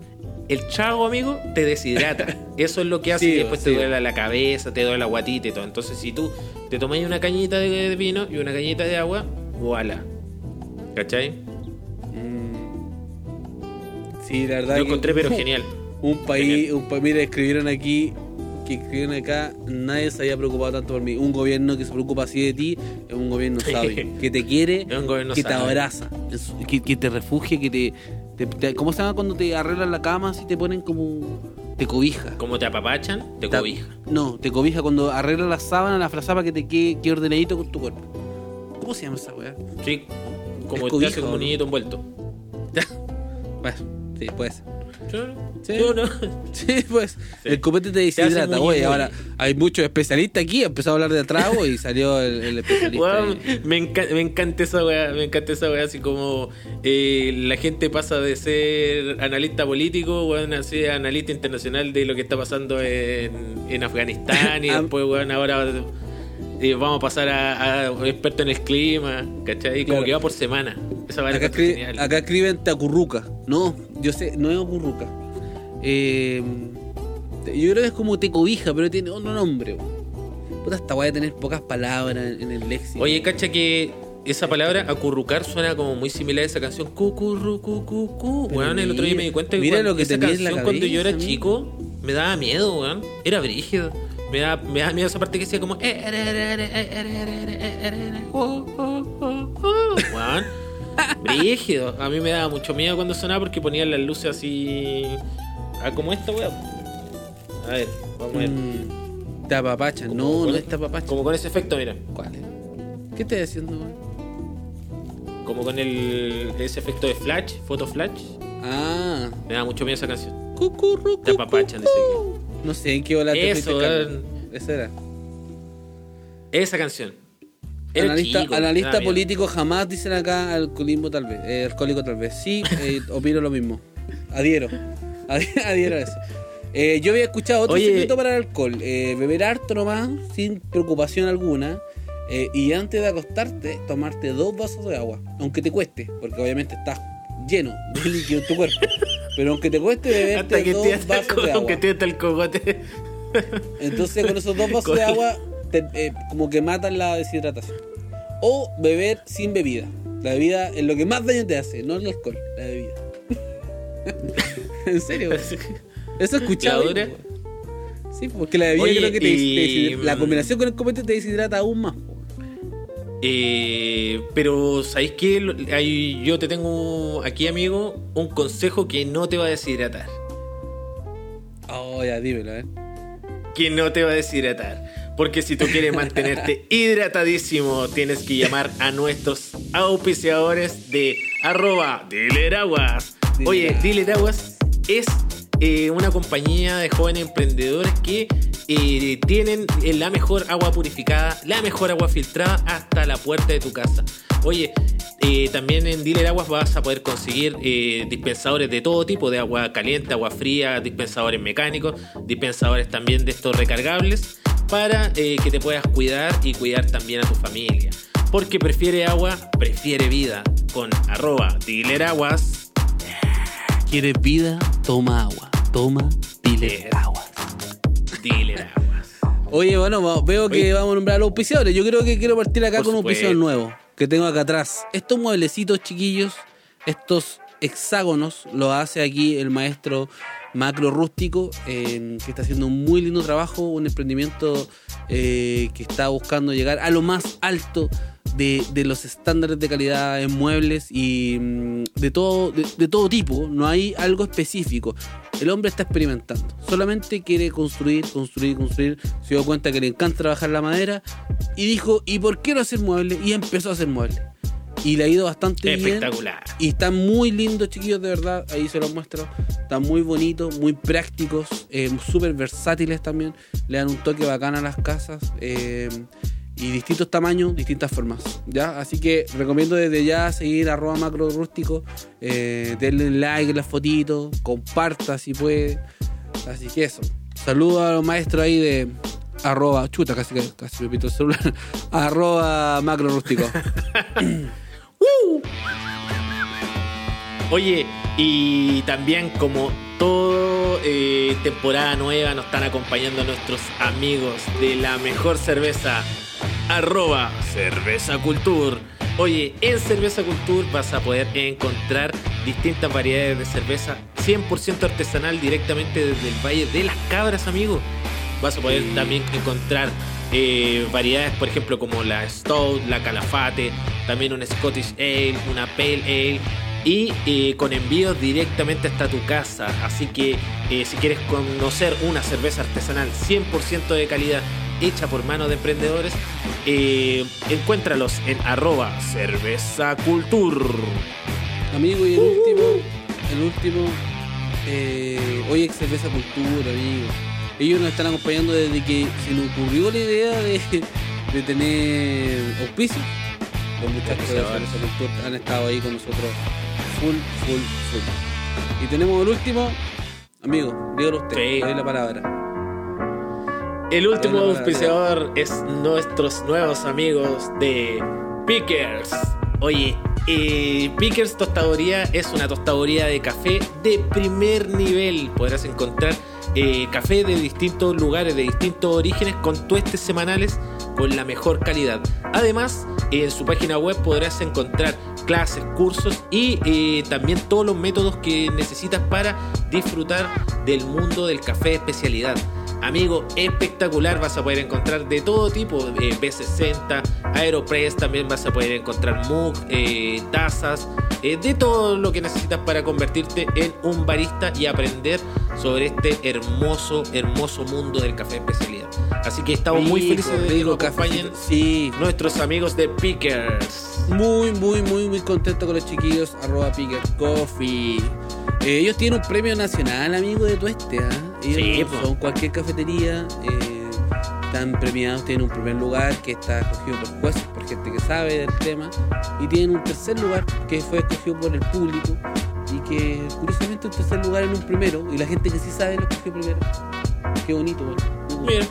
[SPEAKER 1] el chago, amigo, te deshidrata. [laughs] Eso es lo que hace
[SPEAKER 3] Sí,
[SPEAKER 1] que después
[SPEAKER 3] sí.
[SPEAKER 1] te duele la cabeza, te duele la guatita y todo. Entonces, si tú te tomas una cañita de, vino y una cañita de agua, voilà. ¿Cachai?
[SPEAKER 3] Sí, la verdad.
[SPEAKER 1] Lo encontré, pero [laughs] genial.
[SPEAKER 3] Un país, un país, mira, escribieron aquí, que escribieron acá, nadie se había preocupado tanto por mí. Un gobierno que se preocupa así de ti es un gobierno sabio, que te quiere, que te abraza, que, que te refugia, que te, te- te- ¿Cómo se llama cuando te arreglan la cama así te ponen como... te cobija?
[SPEAKER 1] Como te apapachan, te cobija.
[SPEAKER 3] No, te cobija cuando arreglas la sábana, la frazada para que te quede, quede ordenadito con tu cuerpo. ¿Cómo se llama esa weá?
[SPEAKER 1] Sí. Como
[SPEAKER 3] Es
[SPEAKER 1] te
[SPEAKER 3] cobija,
[SPEAKER 1] hace como
[SPEAKER 3] ¿o
[SPEAKER 1] un niñito envuelto. [laughs]
[SPEAKER 3] Bueno, sí, puede ser.
[SPEAKER 1] ¿Sí o no?
[SPEAKER 3] Sí.
[SPEAKER 1] ¿Sí o no?
[SPEAKER 3] Sí, pues
[SPEAKER 1] Sí.
[SPEAKER 3] el copete te deshidrata.
[SPEAKER 1] muy-
[SPEAKER 3] ahora hay muchos especialistas aquí. Empezó a hablar de trago y salió el, el especialista.
[SPEAKER 1] Me, enca- me encanta esa weá, me encanta esa weá, así como eh, la gente pasa de ser analista político, weón, a ser analista internacional de lo que está pasando en, en Afganistán y [laughs] después, weón, ahora eh, vamos a pasar a, a experto en el clima, ¿cachai? Como
[SPEAKER 3] Claro.
[SPEAKER 1] que va por semana. Esa
[SPEAKER 3] Acá,
[SPEAKER 1] encuentro
[SPEAKER 3] escri-
[SPEAKER 1] genial.
[SPEAKER 3] acá escriben Tacurruca. No, yo sé, no es Ocurruca. Eh, yo creo que es como te cobija, pero tiene otro nombre. Puta, esta weá de tener pocas palabras en, el léxico.
[SPEAKER 1] Oye, cacha que esa palabra acurrucar suena como muy similar a esa canción cucurru cucucu.
[SPEAKER 3] Pero
[SPEAKER 1] Weón, el otro día me di cuenta que
[SPEAKER 3] mira
[SPEAKER 1] cuando-
[SPEAKER 3] lo que
[SPEAKER 1] esa
[SPEAKER 3] la
[SPEAKER 1] canción cuando yo era chico me daba miedo, weón. Era brígido. Me daba, me daba miedo esa parte que decía como. Weón. Brígido. A mí me daba mucho miedo cuando sonaba porque ponían las luces así. Ah, como esta, weón. A ver, vamos a ver.
[SPEAKER 3] Mm, tapapacha. No,
[SPEAKER 1] con-
[SPEAKER 3] no es tapapacha.
[SPEAKER 1] Como con ese efecto, mira.
[SPEAKER 3] ¿Cuál es? ¿Qué estás haciendo, weón?
[SPEAKER 1] Como con el, ese efecto de flash, foto flash.
[SPEAKER 3] Ah.
[SPEAKER 1] Me da mucho miedo esa canción.
[SPEAKER 3] Cucurru,
[SPEAKER 1] Te apapachan, dice
[SPEAKER 3] No sé en qué te
[SPEAKER 1] Eso.
[SPEAKER 3] Esa era.
[SPEAKER 1] Esa canción. Era
[SPEAKER 3] analista
[SPEAKER 1] chico,
[SPEAKER 3] político jamás dicen acá alcoholismo tal vez. Eh, alcohólico tal vez. Sí, [laughs] eh, opino lo mismo. Adhiero. [laughs] Adhiero a eso. Eh, yo había escuchado otro secreto para el alcohol. eh, beber harto nomás, sin preocupación alguna. eh, y antes de acostarte, tomarte dos vasos de agua. Aunque te cueste, porque obviamente estás lleno de líquido en tu cuerpo. [laughs] Pero aunque te cueste beberte
[SPEAKER 1] Hasta que
[SPEAKER 3] dos
[SPEAKER 1] el
[SPEAKER 3] vasos de
[SPEAKER 1] co-
[SPEAKER 3] agua.
[SPEAKER 1] que te hasta el cogote.
[SPEAKER 3] Entonces con esos dos [laughs] vasos de agua, te- eh, como que matan la deshidratación. O beber sin bebida. La bebida es lo que más daño te hace, no el alcohol, la bebida. [laughs] en serio, güey. Eso escuchado. Sí, porque la bebida
[SPEAKER 1] Oye,
[SPEAKER 3] creo que te,
[SPEAKER 1] y-
[SPEAKER 3] te La combinación con el copete te deshidrata aún más.
[SPEAKER 1] Eh, pero, ¿sabéis qué? Hay- Yo te tengo aquí, amigo, un consejo que no te va a deshidratar.
[SPEAKER 3] Oh, ya, dímelo, ¿eh?
[SPEAKER 1] Que no te va a deshidratar. Porque si tú quieres mantenerte [laughs] hidratadísimo, tienes que llamar a nuestros auspiciadores de arroba Dileraguas. Oye, Dileraguas es eh, una compañía de jóvenes emprendedores que eh, tienen eh, la mejor agua purificada, la mejor agua filtrada hasta la puerta de tu casa. Oye, eh, también en Dealer Aguas vas a poder conseguir eh, dispensadores de todo tipo, de agua caliente, agua fría, dispensadores mecánicos, dispensadores también de estos recargables, para eh, que te puedas cuidar y cuidar también a tu familia. Porque prefiere agua, prefiere vida. Con arroba Dealer Aguas.
[SPEAKER 3] ¿Quieres vida? Toma agua. Toma, dile agua.
[SPEAKER 1] Dealer Aguas.
[SPEAKER 3] Oye, bueno, veo que
[SPEAKER 1] Oye.
[SPEAKER 3] vamos a nombrar a los auspiciadores. Yo creo que quiero partir acá
[SPEAKER 1] Por
[SPEAKER 3] con un
[SPEAKER 1] supuesto.
[SPEAKER 3] auspiciador nuevo que tengo acá atrás. Estos mueblecitos chiquillos, estos hexágonos, los hace aquí el maestro Macro Rústico, eh, que está haciendo un muy lindo trabajo, un emprendimiento eh, que está buscando llegar a lo más alto de, de los estándares de calidad en muebles y mm, de todo, de, de todo tipo. No hay algo específico. El hombre está experimentando. Solamente quiere construir, construir, construir. Se dio cuenta que le encanta trabajar la madera y dijo, ¿y por qué no hacer muebles? Y empezó a hacer muebles. Y le ha ido bastante bien.
[SPEAKER 1] Espectacular.
[SPEAKER 3] Y están muy lindos, chiquillos, de verdad. Ahí se los muestro. Están muy bonitos, muy prácticos, eh, súper versátiles también. Le dan un toque bacán a las casas. eh, y distintos tamaños, distintas formas. ¿ya? Así que recomiendo desde ya seguir arroba macro rústico. Eh, denle like las fotitos. Comparta si puede. Así que eso. Saludos a los maestros ahí de arroba. Chuta, casi, casi me pito el celular. [laughs] arroba macro rústico. [laughs]
[SPEAKER 1] Oye, y también como todo eh, temporada nueva nos están acompañando nuestros amigos de la mejor cerveza, arroba cerveza cultur. Oye, en Cerveza Cultur vas a poder encontrar distintas variedades de cerveza 100% artesanal directamente desde el Valle de las Cabras, amigo. Vas a poder también encontrar eh, variedades, por ejemplo, como la Stout, la Calafate, también un Scottish Ale, una Pale Ale y eh, con envíos directamente hasta tu casa. Así que eh, si quieres conocer una cerveza artesanal 100% de calidad hecha por manos de emprendedores, eh, encuéntralos en arroba cervezacultur.
[SPEAKER 3] Amigo, y el último, el último, eh, hoy es Cerveza Cultura, amigo. Ellos nos están acompañando desde que se nos ocurrió la idea de, de tener auspicio. Los muchachos de
[SPEAKER 1] Auspiciadores.
[SPEAKER 3] Cerveza Cultura han estado ahí con nosotros full, full, full. Y tenemos el último, amigo, dígalo usted,
[SPEAKER 1] Sí.
[SPEAKER 3] le doy la palabra.
[SPEAKER 1] El último auspiciador es nuestros nuevos amigos de Pickers. Oye, eh, Pickers Tostadoría es una tostadoría de café de primer nivel. Podrás encontrar eh, café de distintos lugares, de distintos orígenes, con tuestes semanales con la mejor calidad. Además, en su página web podrás encontrar clases, cursos y eh, también todos los métodos que necesitas para disfrutar del mundo del café especialidad. Amigo, espectacular, vas a poder encontrar de todo tipo, eh, B60, Aeropress, también vas a poder encontrar mug, eh, tazas, eh, de todo lo que necesitas para convertirte en un barista y aprender sobre este hermoso, hermoso mundo del café de especialidad. Así que estamos muy felices de que nos acompañen.
[SPEAKER 3] Sí,
[SPEAKER 1] nuestros amigos de Pickers.
[SPEAKER 3] Muy, muy, muy, muy contento con los chiquillos. Arroba Picker Coffee. Eh, ellos tienen un premio nacional, amigo de Tueste. ¿ah? Ellos
[SPEAKER 1] Sí,
[SPEAKER 3] no
[SPEAKER 1] po.
[SPEAKER 3] son cualquier cafetería. eh, están premiados, tienen un primer lugar que está escogido por jueces, por gente que sabe del tema. Y tienen un tercer lugar que fue escogido por el público y que curiosamente un tercer lugar en un primero y la gente que sí sabe lo escogió primero. Qué bonito, weón.
[SPEAKER 1] Mira,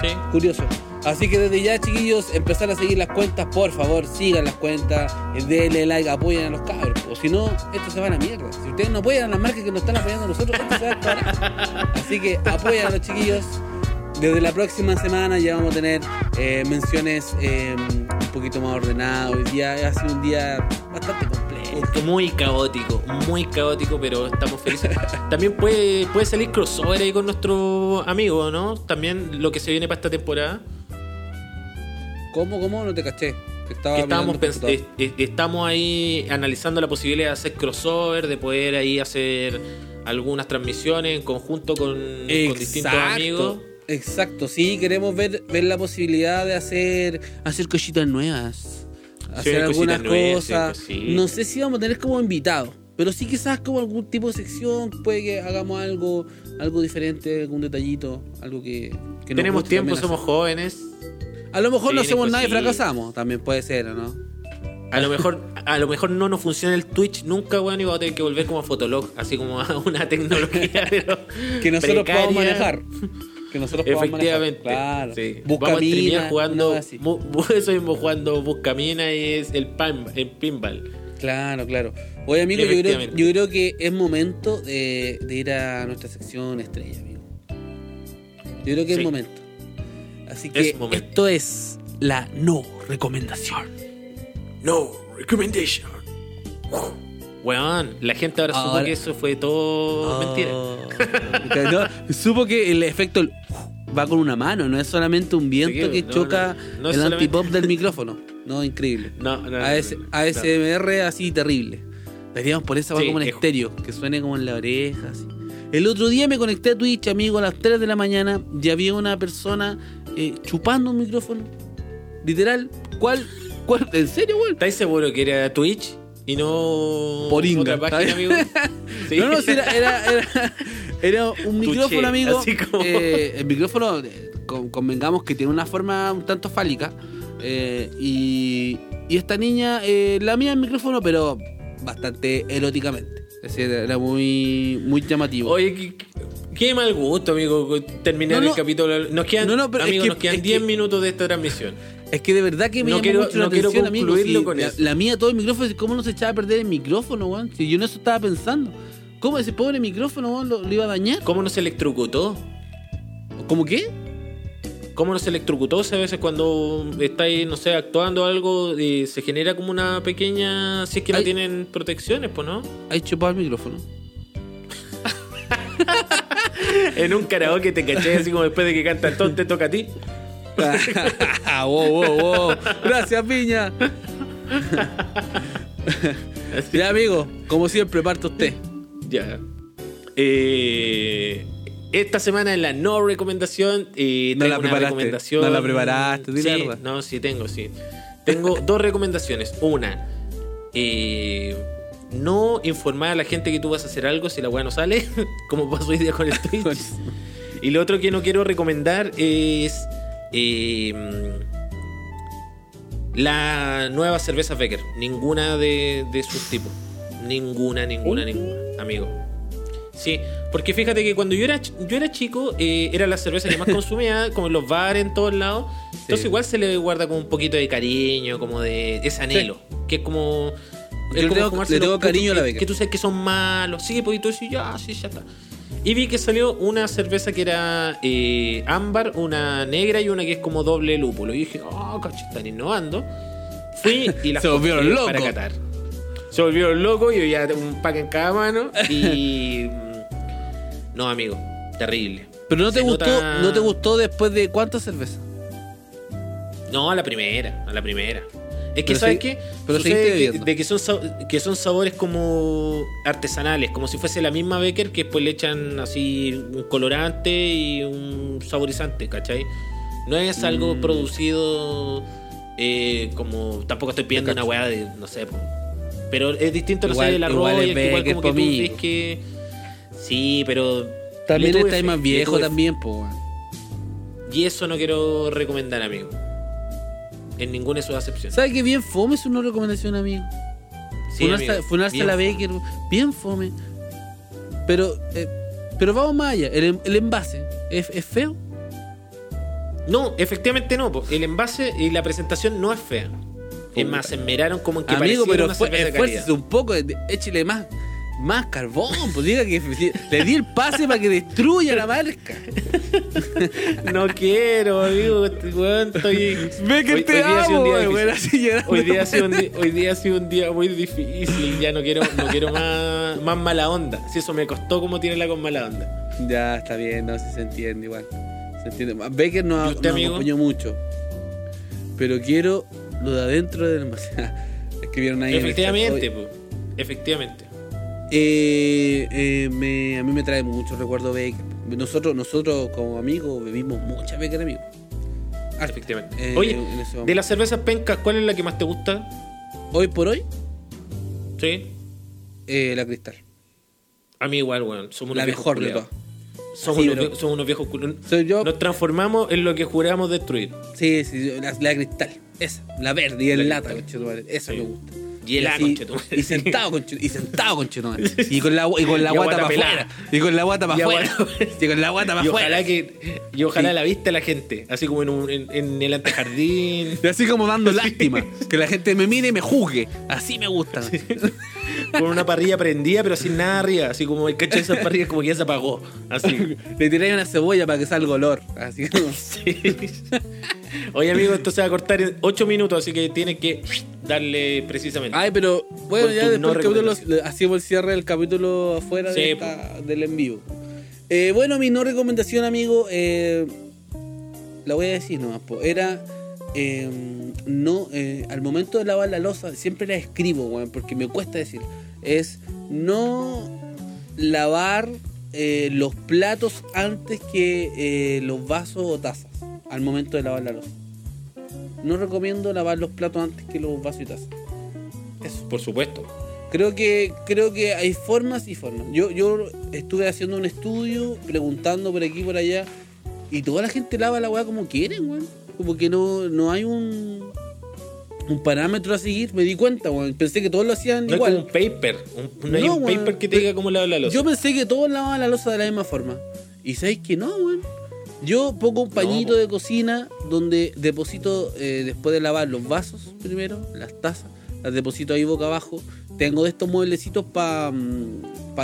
[SPEAKER 1] sí.
[SPEAKER 3] Curioso. Así que desde ya, chiquillos, empezar a seguir las cuentas, por favor, sigan las cuentas, denle like, apoyen a los cabros. O si no, esto se va a la mierda. Si ustedes no apoyan a las marcas que nos están apoyando a nosotros, esto se va a acabar. [laughs] Así que apoyen a los chiquillos. Desde la próxima semana ya vamos a tener eh, menciones eh, un poquito más ordenadas. Hoy día ha sido un día bastante complejo.
[SPEAKER 1] Muy caótico, muy caótico, pero estamos felices. [laughs] También puede, puede salir crossover ahí con nuestro amigo, ¿no? También lo que se viene para esta temporada.
[SPEAKER 3] ¿Cómo, cómo? No te caché. Que estaba
[SPEAKER 1] Que estábamos eh, estamos ahí analizando la posibilidad de hacer crossover, de poder ahí hacer algunas transmisiones en conjunto con, con distintos amigos.
[SPEAKER 3] Exacto, sí, queremos ver, ver la posibilidad de hacer, hacer cositas nuevas. Hacer algunas
[SPEAKER 1] nuevas, sí,
[SPEAKER 3] cosas.
[SPEAKER 1] cositas.
[SPEAKER 3] no sé si vamos a tener como invitados, pero sí quizás como algún tipo de sección, puede que hagamos algo, algo diferente, algún detallito, algo que, que
[SPEAKER 1] Tenemos tiempo, somos jóvenes.
[SPEAKER 3] A lo mejor no hacemos nada y fracasamos, también puede ser, ¿o ¿no?
[SPEAKER 1] A lo mejor, a lo mejor no nos funciona el Twitch nunca, weón, y vamos a tener que volver como a Fotolog, así como a una tecnología, [laughs] pero
[SPEAKER 3] Que nosotros
[SPEAKER 1] precaria.
[SPEAKER 3] podamos manejar. Que nosotros
[SPEAKER 1] Efectivamente.
[SPEAKER 3] Claro.
[SPEAKER 1] Sí.
[SPEAKER 3] Busca
[SPEAKER 1] Vamos a streamear
[SPEAKER 3] mina,
[SPEAKER 1] jugando. [laughs] Eso mismo jugando Buscamina y es el, pin, el pinball.
[SPEAKER 3] Claro, claro. Oye, amigo, yo creo, yo creo que es momento de, de ir a nuestra sección estrella, amigo. Yo creo que
[SPEAKER 1] Sí.
[SPEAKER 3] es momento. Así que
[SPEAKER 1] Es momento.
[SPEAKER 3] esto es la no recomendación.
[SPEAKER 1] No recommendation. Weón, la gente ahora, supo que eso fue todo mentira.
[SPEAKER 3] Oh. No, supo que el efecto va con una mano, no es solamente un viento
[SPEAKER 1] Sí,
[SPEAKER 3] que
[SPEAKER 1] no,
[SPEAKER 3] choca
[SPEAKER 1] no,
[SPEAKER 3] el
[SPEAKER 1] solamente-
[SPEAKER 3] antipop del micrófono. No, increíble. [laughs]
[SPEAKER 1] No, no, no,
[SPEAKER 3] AS. ASMR así terrible. Deberíamos por esa
[SPEAKER 1] Sí,
[SPEAKER 3] como en
[SPEAKER 1] es-
[SPEAKER 3] estéreo, que suene como en la oreja. Así. El otro día me conecté a Twitch, amigo, a las 3 de la mañana y había una persona eh, chupando un micrófono. Literal, ¿cuál? ¿Cuál? ¿En serio, güey?
[SPEAKER 1] ¿Estáis seguro que era Twitch y no
[SPEAKER 3] Poringa,
[SPEAKER 1] otra página,
[SPEAKER 3] ¿está
[SPEAKER 1] amigo? [laughs] Sí.
[SPEAKER 3] No, no, sí, era, era, era, era un micrófono, amigo.
[SPEAKER 1] así como-
[SPEAKER 3] eh, el micrófono, eh, con- convengamos que tiene una forma un tanto fálica. eh, y, y esta niña eh, la mía el micrófono, pero bastante eróticamente. Es decir, era muy, muy llamativo.
[SPEAKER 1] Oye, qué, qué mal gusto, amigo, terminar
[SPEAKER 3] No,
[SPEAKER 1] el capítulo. Nos quedan,
[SPEAKER 3] No, es
[SPEAKER 1] amigo,
[SPEAKER 3] que-
[SPEAKER 1] nos quedan
[SPEAKER 3] es
[SPEAKER 1] 10
[SPEAKER 3] que-
[SPEAKER 1] minutos de esta transmisión.
[SPEAKER 3] Es que de verdad que me
[SPEAKER 1] No
[SPEAKER 3] llamó
[SPEAKER 1] quiero-
[SPEAKER 3] mucho la
[SPEAKER 1] no quiero
[SPEAKER 3] atención, amigo. si
[SPEAKER 1] con
[SPEAKER 3] la,
[SPEAKER 1] eso.
[SPEAKER 3] la mía, todo el micrófono, ¿cómo no se echaba a perder el micrófono, weón? Si yo en eso estaba pensando. ¿Cómo ese pobre micrófono, weón, lo, lo iba a dañar?
[SPEAKER 1] ¿Cómo nos electrocutó?
[SPEAKER 3] ¿Cómo qué?
[SPEAKER 1] ¿Cómo nos electrocutó? O sea, a veces cuando estáis, no sé, actuando algo, y se genera como una pequeña. Si es que no tienen protecciones, pues, ¿no?
[SPEAKER 3] Hay chupado el micrófono. [laughs]
[SPEAKER 1] En un karaoke te caché así como después de que canta el ton, te toca a ti.
[SPEAKER 3] Wow, wow, wow. Gracias, piña. ya, amigo, como siempre, parto usted.
[SPEAKER 1] Ya. Eh, esta semana en la no recomendación. Eh,
[SPEAKER 3] No la
[SPEAKER 1] una
[SPEAKER 3] preparaste,
[SPEAKER 1] recomendación.
[SPEAKER 3] no la preparaste, di la
[SPEAKER 1] Sí,
[SPEAKER 3] verdad.
[SPEAKER 1] no, sí, tengo, sí. Tengo dos recomendaciones. Una, eh, no informar a la gente que tú vas a hacer algo si la weá no sale, [laughs] como pasó hoy día con el [laughs] Twitch. y lo otro que no quiero recomendar es eh, la nueva cerveza Becker. Ninguna de, de sus tipos. Ninguna, ninguna, ninguna, amigo. Sí, porque fíjate que cuando yo era, yo era chico, eh, era la cerveza que más [laughs] consumía, como en los bares, en todos lados. Entonces
[SPEAKER 3] Sí.
[SPEAKER 1] igual se le guarda como un poquito de cariño, como de ese anhelo, que es como...
[SPEAKER 3] Yo
[SPEAKER 1] es
[SPEAKER 3] le
[SPEAKER 1] como
[SPEAKER 3] tengo-
[SPEAKER 1] fumarse
[SPEAKER 3] le tengo cariño a la Becker.
[SPEAKER 1] Que tú sabes que son malos. Sí, y tú decís, ya, sí, ya está. Y vi que salió una cerveza que era eh, ámbar, una negra y una que es como doble lúpulo. Y dije, oh, cacho, están innovando. Fui y [laughs] las
[SPEAKER 3] Se volvieron locos.
[SPEAKER 1] para catar. Se volvieron locos, yo ya un pack en cada mano y... [laughs] no, amigo, terrible.
[SPEAKER 3] Pero no te
[SPEAKER 1] Se
[SPEAKER 3] gustó,
[SPEAKER 1] nota-
[SPEAKER 3] no te gustó después de cuántas cervezas.
[SPEAKER 1] No, a la primera, a la primera. Es que, ¿sabes qué?
[SPEAKER 3] pero
[SPEAKER 1] Sucede que, de que son, que son sabores como artesanales, como si fuese la misma Becker que después le echan así un colorante y un saborizante, ¿cachai? No es algo
[SPEAKER 3] Mm.
[SPEAKER 1] producido eh, como... Tampoco estoy pidiendo una weá de, no sé, po. pero es distinto, no
[SPEAKER 3] Igual-
[SPEAKER 1] sé, el arroz
[SPEAKER 3] igual
[SPEAKER 1] y el igual como que tú
[SPEAKER 3] po.
[SPEAKER 1] que... Sí, pero...
[SPEAKER 3] También estáis más viejo también, weón.
[SPEAKER 1] Y eso no quiero recomendar, amigo. En ninguna de sus acepciones.
[SPEAKER 3] ¿Sabes qué bien fome es una recomendación, amigo?
[SPEAKER 1] Sí,
[SPEAKER 3] funarse,
[SPEAKER 1] amigo,
[SPEAKER 3] funarse
[SPEAKER 1] bien
[SPEAKER 3] a la Baker, bien fome. Pero, eh, pero vamos más allá. El, el envase ¿es, es feo.
[SPEAKER 1] No, efectivamente no. po. El envase y la presentación no es fea. Es más, se esmeraron como en que
[SPEAKER 3] Amigo, pero esfuércese un poco, eh, échele más, más carbón. Pues diga que le di el pase para que destruya la marca. [laughs]
[SPEAKER 1] No quiero, amigo. weón, estoy...
[SPEAKER 3] Ve que
[SPEAKER 1] Hoy-
[SPEAKER 3] te
[SPEAKER 1] hoy día
[SPEAKER 3] amo,
[SPEAKER 1] día. Hoy día, ha sido un día, hoy día ha sido un día muy difícil. Ya no quiero, no quiero más, más mala onda. Si eso me costó como tiene con mala onda.
[SPEAKER 3] Ya, está bien, no sé si se entiende igual. Se entiende. Baker nos,
[SPEAKER 1] ¿Y usted,
[SPEAKER 3] nos acompañó mucho. Pero quiero lo de adentro del envase. [laughs] Escribieron ahí. en el chat.
[SPEAKER 1] Efectivamente, po. efectivamente.
[SPEAKER 3] Eh, eh, me- a mí me trae mucho recuerdo Baker. Nosotros, nosotros como amigos bebimos mucha Baker, amigo. Harta.
[SPEAKER 1] Efectivamente.
[SPEAKER 3] Eh,
[SPEAKER 1] Oye,
[SPEAKER 3] en
[SPEAKER 1] de las cervezas pencas, ¿cuál es la que más te gusta?
[SPEAKER 3] Hoy por hoy,
[SPEAKER 1] Sí.
[SPEAKER 3] eh, la cristal.
[SPEAKER 1] A mí igual, weón. Somos unos
[SPEAKER 3] La mejor de
[SPEAKER 1] culiados.
[SPEAKER 3] todas.
[SPEAKER 1] Somos,
[SPEAKER 3] Sí,
[SPEAKER 1] unos,
[SPEAKER 3] pero-
[SPEAKER 1] somos unos viejos
[SPEAKER 3] yo.
[SPEAKER 1] Nos transformamos en lo que juramos destruir.
[SPEAKER 3] Sí, sí, la, la cristal. Esa, la verde y el
[SPEAKER 1] La
[SPEAKER 3] lata. Esa
[SPEAKER 1] Sí.
[SPEAKER 3] me gusta.
[SPEAKER 1] Y el
[SPEAKER 3] así-. Y sentado, conche- y sentado, conchetumare. Y con la, y con la
[SPEAKER 1] Y
[SPEAKER 3] guata para afuera. Y con la guata para afuera. [laughs] Y con la guata para
[SPEAKER 1] Y
[SPEAKER 3] afuera.
[SPEAKER 1] ojalá que y ojalá
[SPEAKER 3] Sí.
[SPEAKER 1] la vista la gente, así como en, un- en, en el antejardín, [laughs]
[SPEAKER 3] Y así como dando lástima. Que la gente me mire y me juzgue. Así me gusta.
[SPEAKER 1] con una parrilla prendida pero sin nada arriba, así como el cacho de esa parrilla como que ya se apagó, así. [laughs]
[SPEAKER 3] Le tiré una cebolla para que salga olor. Así como.
[SPEAKER 1] Sí. Oye amigo, esto se va a cortar en 8 minutos, así que tienes que darle precisamente.
[SPEAKER 3] Ay, pero bueno, ya después del capítulo, hacíamos el cierre del capítulo afuera
[SPEAKER 1] Sí,
[SPEAKER 3] de esta- del en vivo. Eh, bueno, mi no recomendación, amigo, eh, la voy a decir nomás, po, era eh, no, eh, al momento de lavar la losa, siempre la escribo, porque me cuesta decir, es no lavar eh, los platos antes que los vasos o tazas, al momento de lavar la losa. No recomiendo lavar los platos antes que los vasos y tazas. Eso.
[SPEAKER 1] Por supuesto.
[SPEAKER 3] Creo que, creo que hay formas y formas. Yo, yo estuve haciendo un estudio, preguntando por aquí y por allá, y toda la gente lava la weá como quieren, weón. Como que no, no hay un, un parámetro a seguir, me di cuenta, weón. Pensé que todos lo hacían
[SPEAKER 1] No hay
[SPEAKER 3] igual.
[SPEAKER 1] como un paper, un- no hay
[SPEAKER 3] No,
[SPEAKER 1] un paper que te diga cómo lavar la losa.
[SPEAKER 3] Yo pensé que todos lavaban la losa de la misma forma. Y sabéis que no, weón. Yo pongo un pañito de cocina donde deposito, eh, después de lavar los vasos primero, las tazas, las deposito ahí boca abajo. Tengo de estos mueblecitos para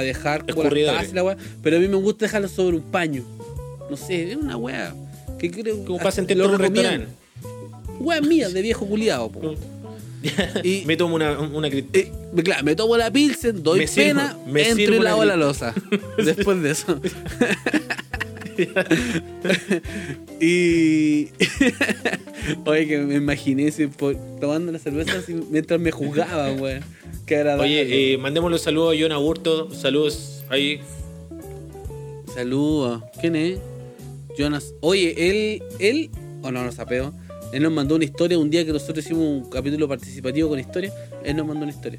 [SPEAKER 3] dejar como las tazas y la weá, pero a mí me gusta dejarlo sobre un paño. No sé, es una weá. Que creo
[SPEAKER 1] como sentirte
[SPEAKER 3] lo
[SPEAKER 1] en un restaurante.
[SPEAKER 3] Weá mía, de viejo culiado, po. Y- [laughs]
[SPEAKER 1] Me tomo una, una
[SPEAKER 3] Eh, claro, me tomo la pilsen, doy
[SPEAKER 1] Me sirvo-
[SPEAKER 3] pena,
[SPEAKER 1] me
[SPEAKER 3] entro y lavo la losa. [laughs] Después de eso. [laughs] [laughs] y. [laughs] Oye, que me imaginé ese po- tomando la cerveza así mientras me jugaba, weón. Qué agradable.
[SPEAKER 1] Oye, eh, mandémosle un saludo a John Aburto. Saludos ahí.
[SPEAKER 3] Saludos. ¿Quién es? Jonas. Oye, él. Él. O no, nos sapeo. Él nos mandó una historia un día que nosotros hicimos un capítulo participativo con historia. Él nos mandó una historia.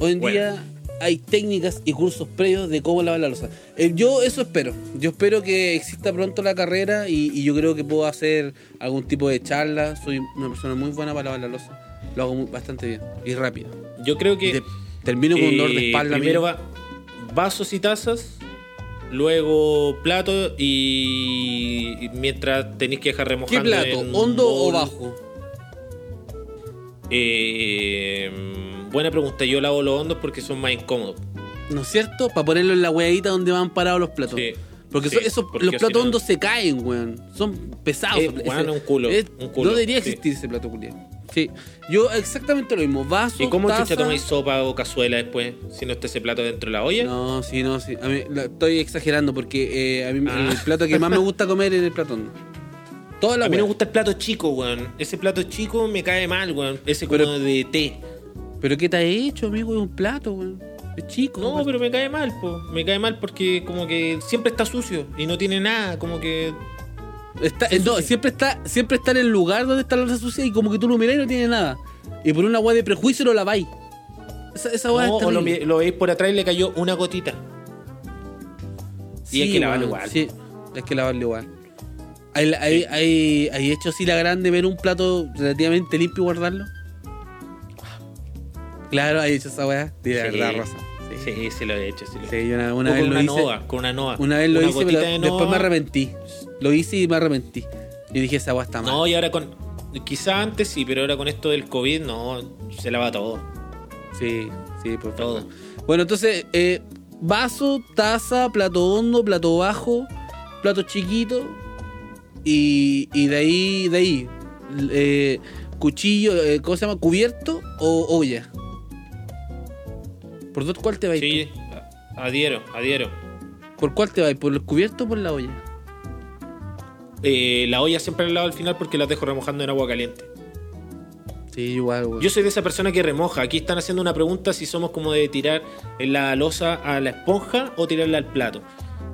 [SPEAKER 3] Hoy en
[SPEAKER 1] Bueno.
[SPEAKER 3] día hay técnicas y cursos previos de cómo lavar la losa. Eh, yo eso espero. Yo espero que exista pronto la carrera y, y yo creo que puedo hacer algún tipo de charla. Soy una persona muy buena para lavar la losa. Lo hago muy- bastante bien y rápido.
[SPEAKER 1] Yo creo que
[SPEAKER 3] te- termino con un dolor de
[SPEAKER 1] eh,
[SPEAKER 3] espalda.
[SPEAKER 1] primero va vasos y tazas. Luego plato y y mientras tenéis que dejar
[SPEAKER 3] ¿Qué
[SPEAKER 1] remojando.
[SPEAKER 3] plato?
[SPEAKER 1] en un
[SPEAKER 3] ¿Hondo o bajo?
[SPEAKER 1] Eh, buena pregunta. Yo lavo los hondos porque son más incómodos.
[SPEAKER 3] ¿No es cierto? Para ponerlo en la hueadita donde van parados los platos.
[SPEAKER 1] Sí.
[SPEAKER 3] Porque
[SPEAKER 1] Sí,
[SPEAKER 3] esos-
[SPEAKER 1] porque
[SPEAKER 3] los platos hondos se caen, weón. Son pesados.
[SPEAKER 1] Eh, un culo,
[SPEAKER 3] es-
[SPEAKER 1] un culo,
[SPEAKER 3] No debería
[SPEAKER 1] sí.
[SPEAKER 3] existir ese plato culiado. Sí. Yo exactamente lo mismo. Vaso,
[SPEAKER 1] ¿Y cómo
[SPEAKER 3] taza...
[SPEAKER 1] chucha tomáis sopa o cazuela después? Si no está ese plato dentro de la olla.
[SPEAKER 3] No, sí, no, sí. A mí, la- estoy exagerando porque eh, a mí
[SPEAKER 1] Ah.
[SPEAKER 3] el plato que más me gusta [laughs] comer es el plato hondo. Toda la
[SPEAKER 1] a mí me gusta el plato chico, weón. Ese plato chico me cae mal, weón. Ese como
[SPEAKER 3] Pero-
[SPEAKER 1] de té.
[SPEAKER 3] ¿Pero qué te ha hecho, amigo? Es un plato, weón. Es chico.
[SPEAKER 1] No,
[SPEAKER 3] weón.
[SPEAKER 1] pero me cae mal, po. Me cae mal porque como que siempre está sucio y no tiene nada, como que...
[SPEAKER 3] Está,
[SPEAKER 1] Sí,
[SPEAKER 3] eh, no,
[SPEAKER 1] sí, sí.
[SPEAKER 3] siempre está, siempre está en el lugar donde está la losa sucia y como que tú lo mirás y no tiene nada. Y por una weá de prejuicio lo laváis. Esa, esa weá
[SPEAKER 1] No, o lo, veis por atrás y le cayó una gotita. Y hay que lavarlo igual.
[SPEAKER 3] Sí, hay que lavarlo igual. ¿Hay, hay, hay, hay hecho así la grande ver un plato relativamente limpio y guardarlo? Claro, hay hecho esa weá. Sí, de
[SPEAKER 1] Sí.
[SPEAKER 3] verdad, Rosa. Sí.
[SPEAKER 1] Sí, sí lo he hecho. Sí, lo he
[SPEAKER 3] una,
[SPEAKER 1] hecho.
[SPEAKER 3] una
[SPEAKER 1] O
[SPEAKER 3] vez
[SPEAKER 1] con
[SPEAKER 3] lo
[SPEAKER 1] una
[SPEAKER 3] hice.
[SPEAKER 1] nova, con una nova.
[SPEAKER 3] Una vez lo hice, pero
[SPEAKER 1] de
[SPEAKER 3] después me arrepentí. Lo hice y me arrepentí. Y dije, esa weá está mal.
[SPEAKER 1] No, y ahora con. Quizá antes sí, pero ahora con esto del COVID, no, se lava todo.
[SPEAKER 3] Sí, sí, por
[SPEAKER 1] Todo.
[SPEAKER 3] Bueno, entonces, eh, vaso, taza, plato hondo, plato bajo, plato chiquito. Y, y de ahí, de ahí, eh, cuchillo, eh, ¿cómo se llama? ¿Cubierto o olla? ¿Por dos cuál te vais?
[SPEAKER 1] Sí, adhiero, adhiero.
[SPEAKER 3] ¿Por cuál te vais? ¿Por el cubierto o por la olla?
[SPEAKER 1] Eh, la olla siempre al lado al final porque la dejo remojando en agua caliente.
[SPEAKER 3] Sí, igual, güey.
[SPEAKER 1] Yo soy de esa persona que remoja. Aquí están haciendo una pregunta si somos como de tirar la losa a la esponja o tirarla al plato.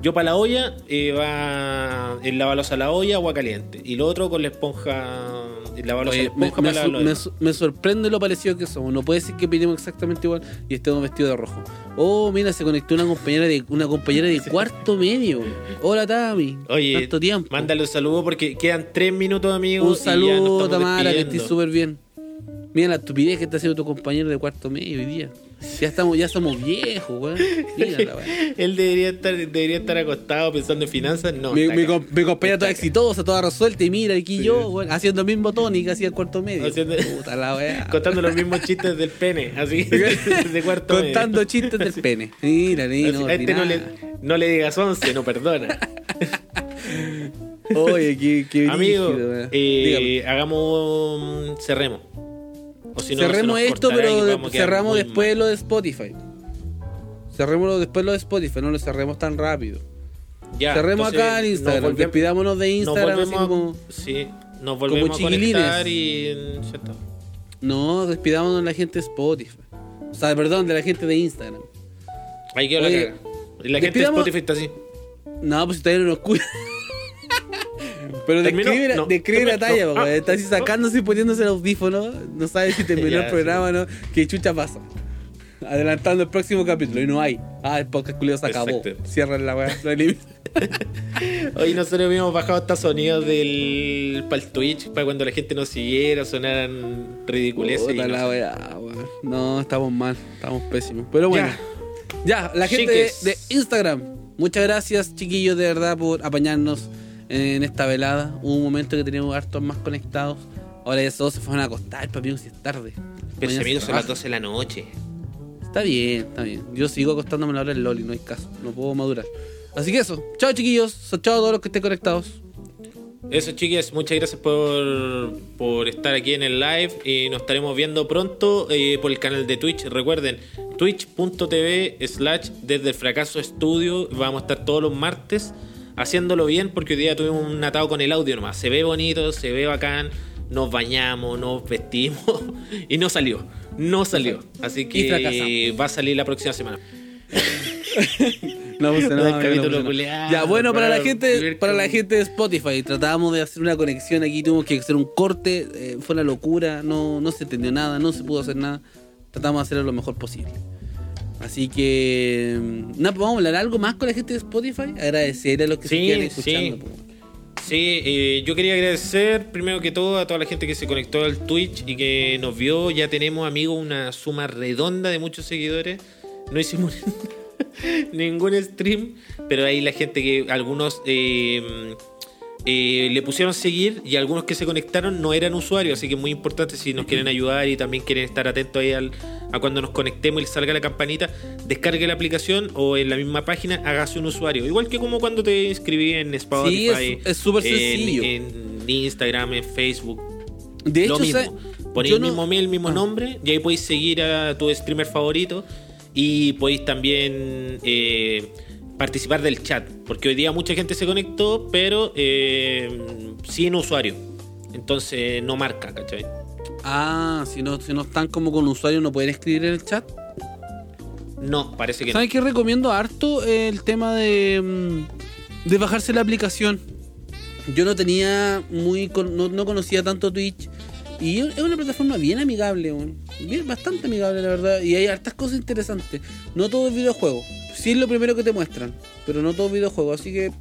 [SPEAKER 1] Yo para la olla eh, va el lavalosa a la olla, agua caliente. Y lo otro con la esponja, la
[SPEAKER 3] Oye, me, me me sorprende lo parecido que somos. No puede ser que opinemos exactamente igual y estemos vestidos de rojo. Oh, mira, se conectó una compañera de una compañera de [laughs] cuarto medio. Hola, Tami.
[SPEAKER 1] Oye,
[SPEAKER 3] Tanto tiempo.
[SPEAKER 1] mándale un saludo porque quedan tres minutos, amigos.
[SPEAKER 3] Un saludo, Tamara, que estés súper bien. Mira la estupidez que está haciendo tu compañero de cuarto medio hoy día. Ya estamos, ya somos viejos, weón. [laughs]
[SPEAKER 1] Él debería estar, debería estar acostado pensando en finanzas. No,
[SPEAKER 3] Mi, mi com- mi compañera toda
[SPEAKER 1] acá.
[SPEAKER 3] exitosa, toda resuelta, y mira, aquí yo, weón, haciendo el mismo Tony que hacía el cuarto medio.
[SPEAKER 1] Haciendo-
[SPEAKER 3] Puta la weá. [laughs]
[SPEAKER 1] Contando los mismos chistes del pene, así, [laughs] de cuarto medio.
[SPEAKER 3] Contando chistes del pene. Mira, ni no,
[SPEAKER 1] a este no le, no le digas 11, no perdona.
[SPEAKER 3] Oye, qué, qué
[SPEAKER 1] Amigo, eh, hagamos. Cerremos. O si no, se
[SPEAKER 3] Cerremos
[SPEAKER 1] nos
[SPEAKER 3] esto, pero cerramos después
[SPEAKER 1] mal.
[SPEAKER 3] lo de Spotify. Cerremos después lo de Spotify, no lo cerremos tan rápido.
[SPEAKER 1] Ya,
[SPEAKER 3] cerremos
[SPEAKER 1] entonces,
[SPEAKER 3] acá en
[SPEAKER 1] nos
[SPEAKER 3] Instagram.
[SPEAKER 1] volvemos-
[SPEAKER 3] Despidámonos de
[SPEAKER 1] nos
[SPEAKER 3] Instagram
[SPEAKER 1] a-
[SPEAKER 3] como.
[SPEAKER 1] Sí, nos volvemos a
[SPEAKER 3] chiquilines.
[SPEAKER 1] conectar y.
[SPEAKER 3] No, despidámonos de la gente de Spotify. O sea, perdón, de la gente de Instagram.
[SPEAKER 1] Ahí quedó la caga. Y la gente de Spotify está así.
[SPEAKER 3] No, pues si todavía no nos cuida. Pero
[SPEAKER 1] ¿Terminó?
[SPEAKER 3] describe, la-
[SPEAKER 1] No,
[SPEAKER 3] describe la
[SPEAKER 1] terminó.
[SPEAKER 3] talla,
[SPEAKER 1] No. Ah,
[SPEAKER 3] está así
[SPEAKER 1] no.
[SPEAKER 3] sacándose y poniéndose el audífono. No sabe si [laughs] terminó
[SPEAKER 1] Ya,
[SPEAKER 3] el programa o no. ¿Qué chucha pasa? Adelantando el próximo capítulo y no hay. Ah, el podcast culiao se acabó.
[SPEAKER 1] Exacto.
[SPEAKER 3] Cierran la weá. [laughs]
[SPEAKER 1] Hoy nosotros habíamos bajado hasta sonidos del para el Twitch para cuando la gente nos siguiera, sonaran ridiculeces. y no
[SPEAKER 3] la weá. No, estamos mal, estamos pésimos. Pero bueno, ya, la gente de, de Instagram. Muchas gracias, chiquillos, de verdad, por apañarnos en esta velada. Hubo un momento que teníamos hartos más conectados. Ahora ya todos se fueron a acostar, papi, si es tarde.
[SPEAKER 1] Pero si amigos son las
[SPEAKER 3] trabaja.
[SPEAKER 1] 12 de la noche.
[SPEAKER 3] Está bien, está bien. Yo sigo acostándome a la hora del Loli, no hay caso. No puedo madurar. Así que eso. Chao, chiquillos. Chao a todos los que estén conectados.
[SPEAKER 1] Eso, chiques, muchas gracias por, por estar aquí en el live y nos estaremos viendo pronto eh, por el canal de Twitch. Recuerden, twitch.tv slash desde el fracaso estudio. Vamos a estar todos los martes haciéndolo bien porque hoy día tuvimos un atado con el audio nomás. Se ve bonito, se ve bacán, nos bañamos, nos vestimos [laughs] y no salió. No salió. Así que va a salir la próxima semana. [laughs]
[SPEAKER 3] No
[SPEAKER 1] capítulo [laughs]
[SPEAKER 3] no funcionó.
[SPEAKER 1] culiao,
[SPEAKER 3] Ya, bueno, para la gente, para la gente de Spotify, tratábamos de hacer una conexión aquí, tuvimos que hacer un corte, eh, fue una locura, no, no se entendió nada, no se pudo hacer nada. Tratamos de hacerlo lo mejor posible. Así que, mm, nada, pues vamos a hablar algo más con la gente de Spotify, agradecer a los que se
[SPEAKER 1] Sí, sí.
[SPEAKER 3] escuchando. po.
[SPEAKER 1] Sí, eh, yo quería agradecer primero que todo a toda la gente que se conectó al Twitch y que nos vio. Ya tenemos, amigos, una suma redonda de muchos seguidores. No hicimos [laughs] ningún stream, pero ahí la gente que algunos eh, eh, le pusieron seguir y algunos que se conectaron no eran usuarios, así que es muy importante si nos quieren ayudar y también quieren estar atentos ahí al- a cuando nos conectemos y salga la campanita, descargue la aplicación o en la misma página hágase un usuario. Igual que como cuando te inscribí en Spotify.
[SPEAKER 3] Sí, es- súper
[SPEAKER 1] en-
[SPEAKER 3] sencillo.
[SPEAKER 1] En, Instagram, en Facebook.
[SPEAKER 3] De hecho,
[SPEAKER 1] lo mismo.
[SPEAKER 3] ¿sabes?
[SPEAKER 1] Ponéis el
[SPEAKER 3] no-
[SPEAKER 1] mismo mail, el mismo
[SPEAKER 3] Ah.
[SPEAKER 1] nombre y ahí podéis seguir a tu streamer favorito y podéis también eh, participar del chat. Porque hoy día mucha gente se conectó, pero eh, sin usuario. Entonces no marca, ¿cachai?
[SPEAKER 3] Ah, si no, si no están como con usuario, no pueden escribir en el chat.
[SPEAKER 1] No, parece que no.
[SPEAKER 3] ¿Sabes qué recomiendo harto? El tema de, mm, de bajarse la aplicación. Yo no tenía muy. No, no conocía tanto Twitch. Y es una plataforma bien amigable, bien, bastante amigable, la verdad. Y hay hartas cosas interesantes. No todo es videojuego. Sí es lo primero que te muestran, pero no todo videojuego. Así que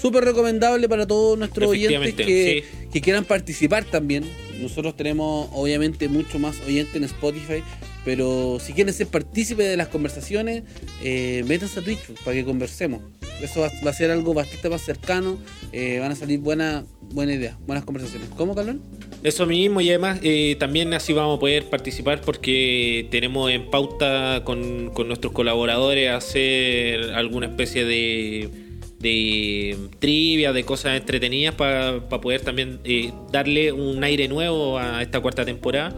[SPEAKER 3] súper recomendable para todos nuestros oyentes que, que quieran participar también. Nosotros tenemos, obviamente, mucho más oyentes en Spotify, Pero si quieren ser partícipes de las conversaciones, eh, métanse a Twitch para que conversemos. Eso va, a ser algo bastante más cercano. eh, van a salir buenas buena ideas, buenas conversaciones. ¿Cómo, Carlón?
[SPEAKER 1] Eso mismo y además eh, también así vamos a poder participar porque tenemos en pauta con, con nuestros colaboradores hacer alguna especie de, de trivia, de cosas entretenidas para poder también eh, darle un aire nuevo a esta cuarta temporada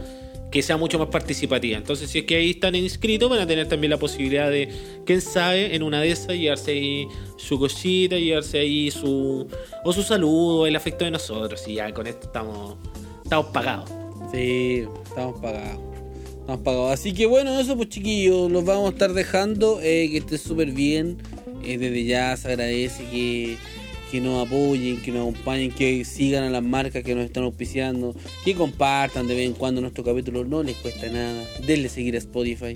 [SPEAKER 1] que sea mucho más participativa. Entonces, si es que ahí están inscritos, van a tener también la posibilidad de, quién sabe, en una de esas llevarse ahí su cosita, llevarse ahí su o su saludo, el afecto de nosotros. Y ya con esto estamos, estamos pagados.
[SPEAKER 3] Sí, estamos pagados. Estamos pagados. Así que bueno, eso pues chiquillos, los vamos a estar dejando. eh, que estén súper bien. Eh, desde ya se agradece que, que nos apoyen, que nos acompañen, que sigan a las marcas que nos están auspiciando, que compartan de vez en cuando nuestro capítulo, no les cuesta nada. Denle seguir a Spotify.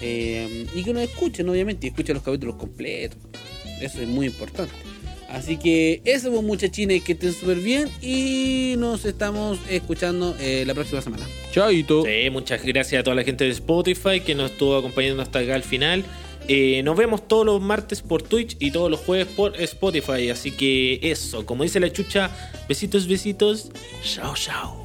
[SPEAKER 3] eh, y que nos escuchen, obviamente, y escuchen los capítulos completos. Eso es muy importante. Así que eso, pues, muchachines, que estén súper bien y nos estamos escuchando eh, la próxima semana. Chaito.
[SPEAKER 1] Sí, muchas gracias a toda la gente de Spotify que nos estuvo acompañando hasta acá al final. Eh, nos vemos todos los martes por Twitch y todos los jueves por Spotify. Así que eso, como dice la chucha, besitos, besitos. Chao, chao.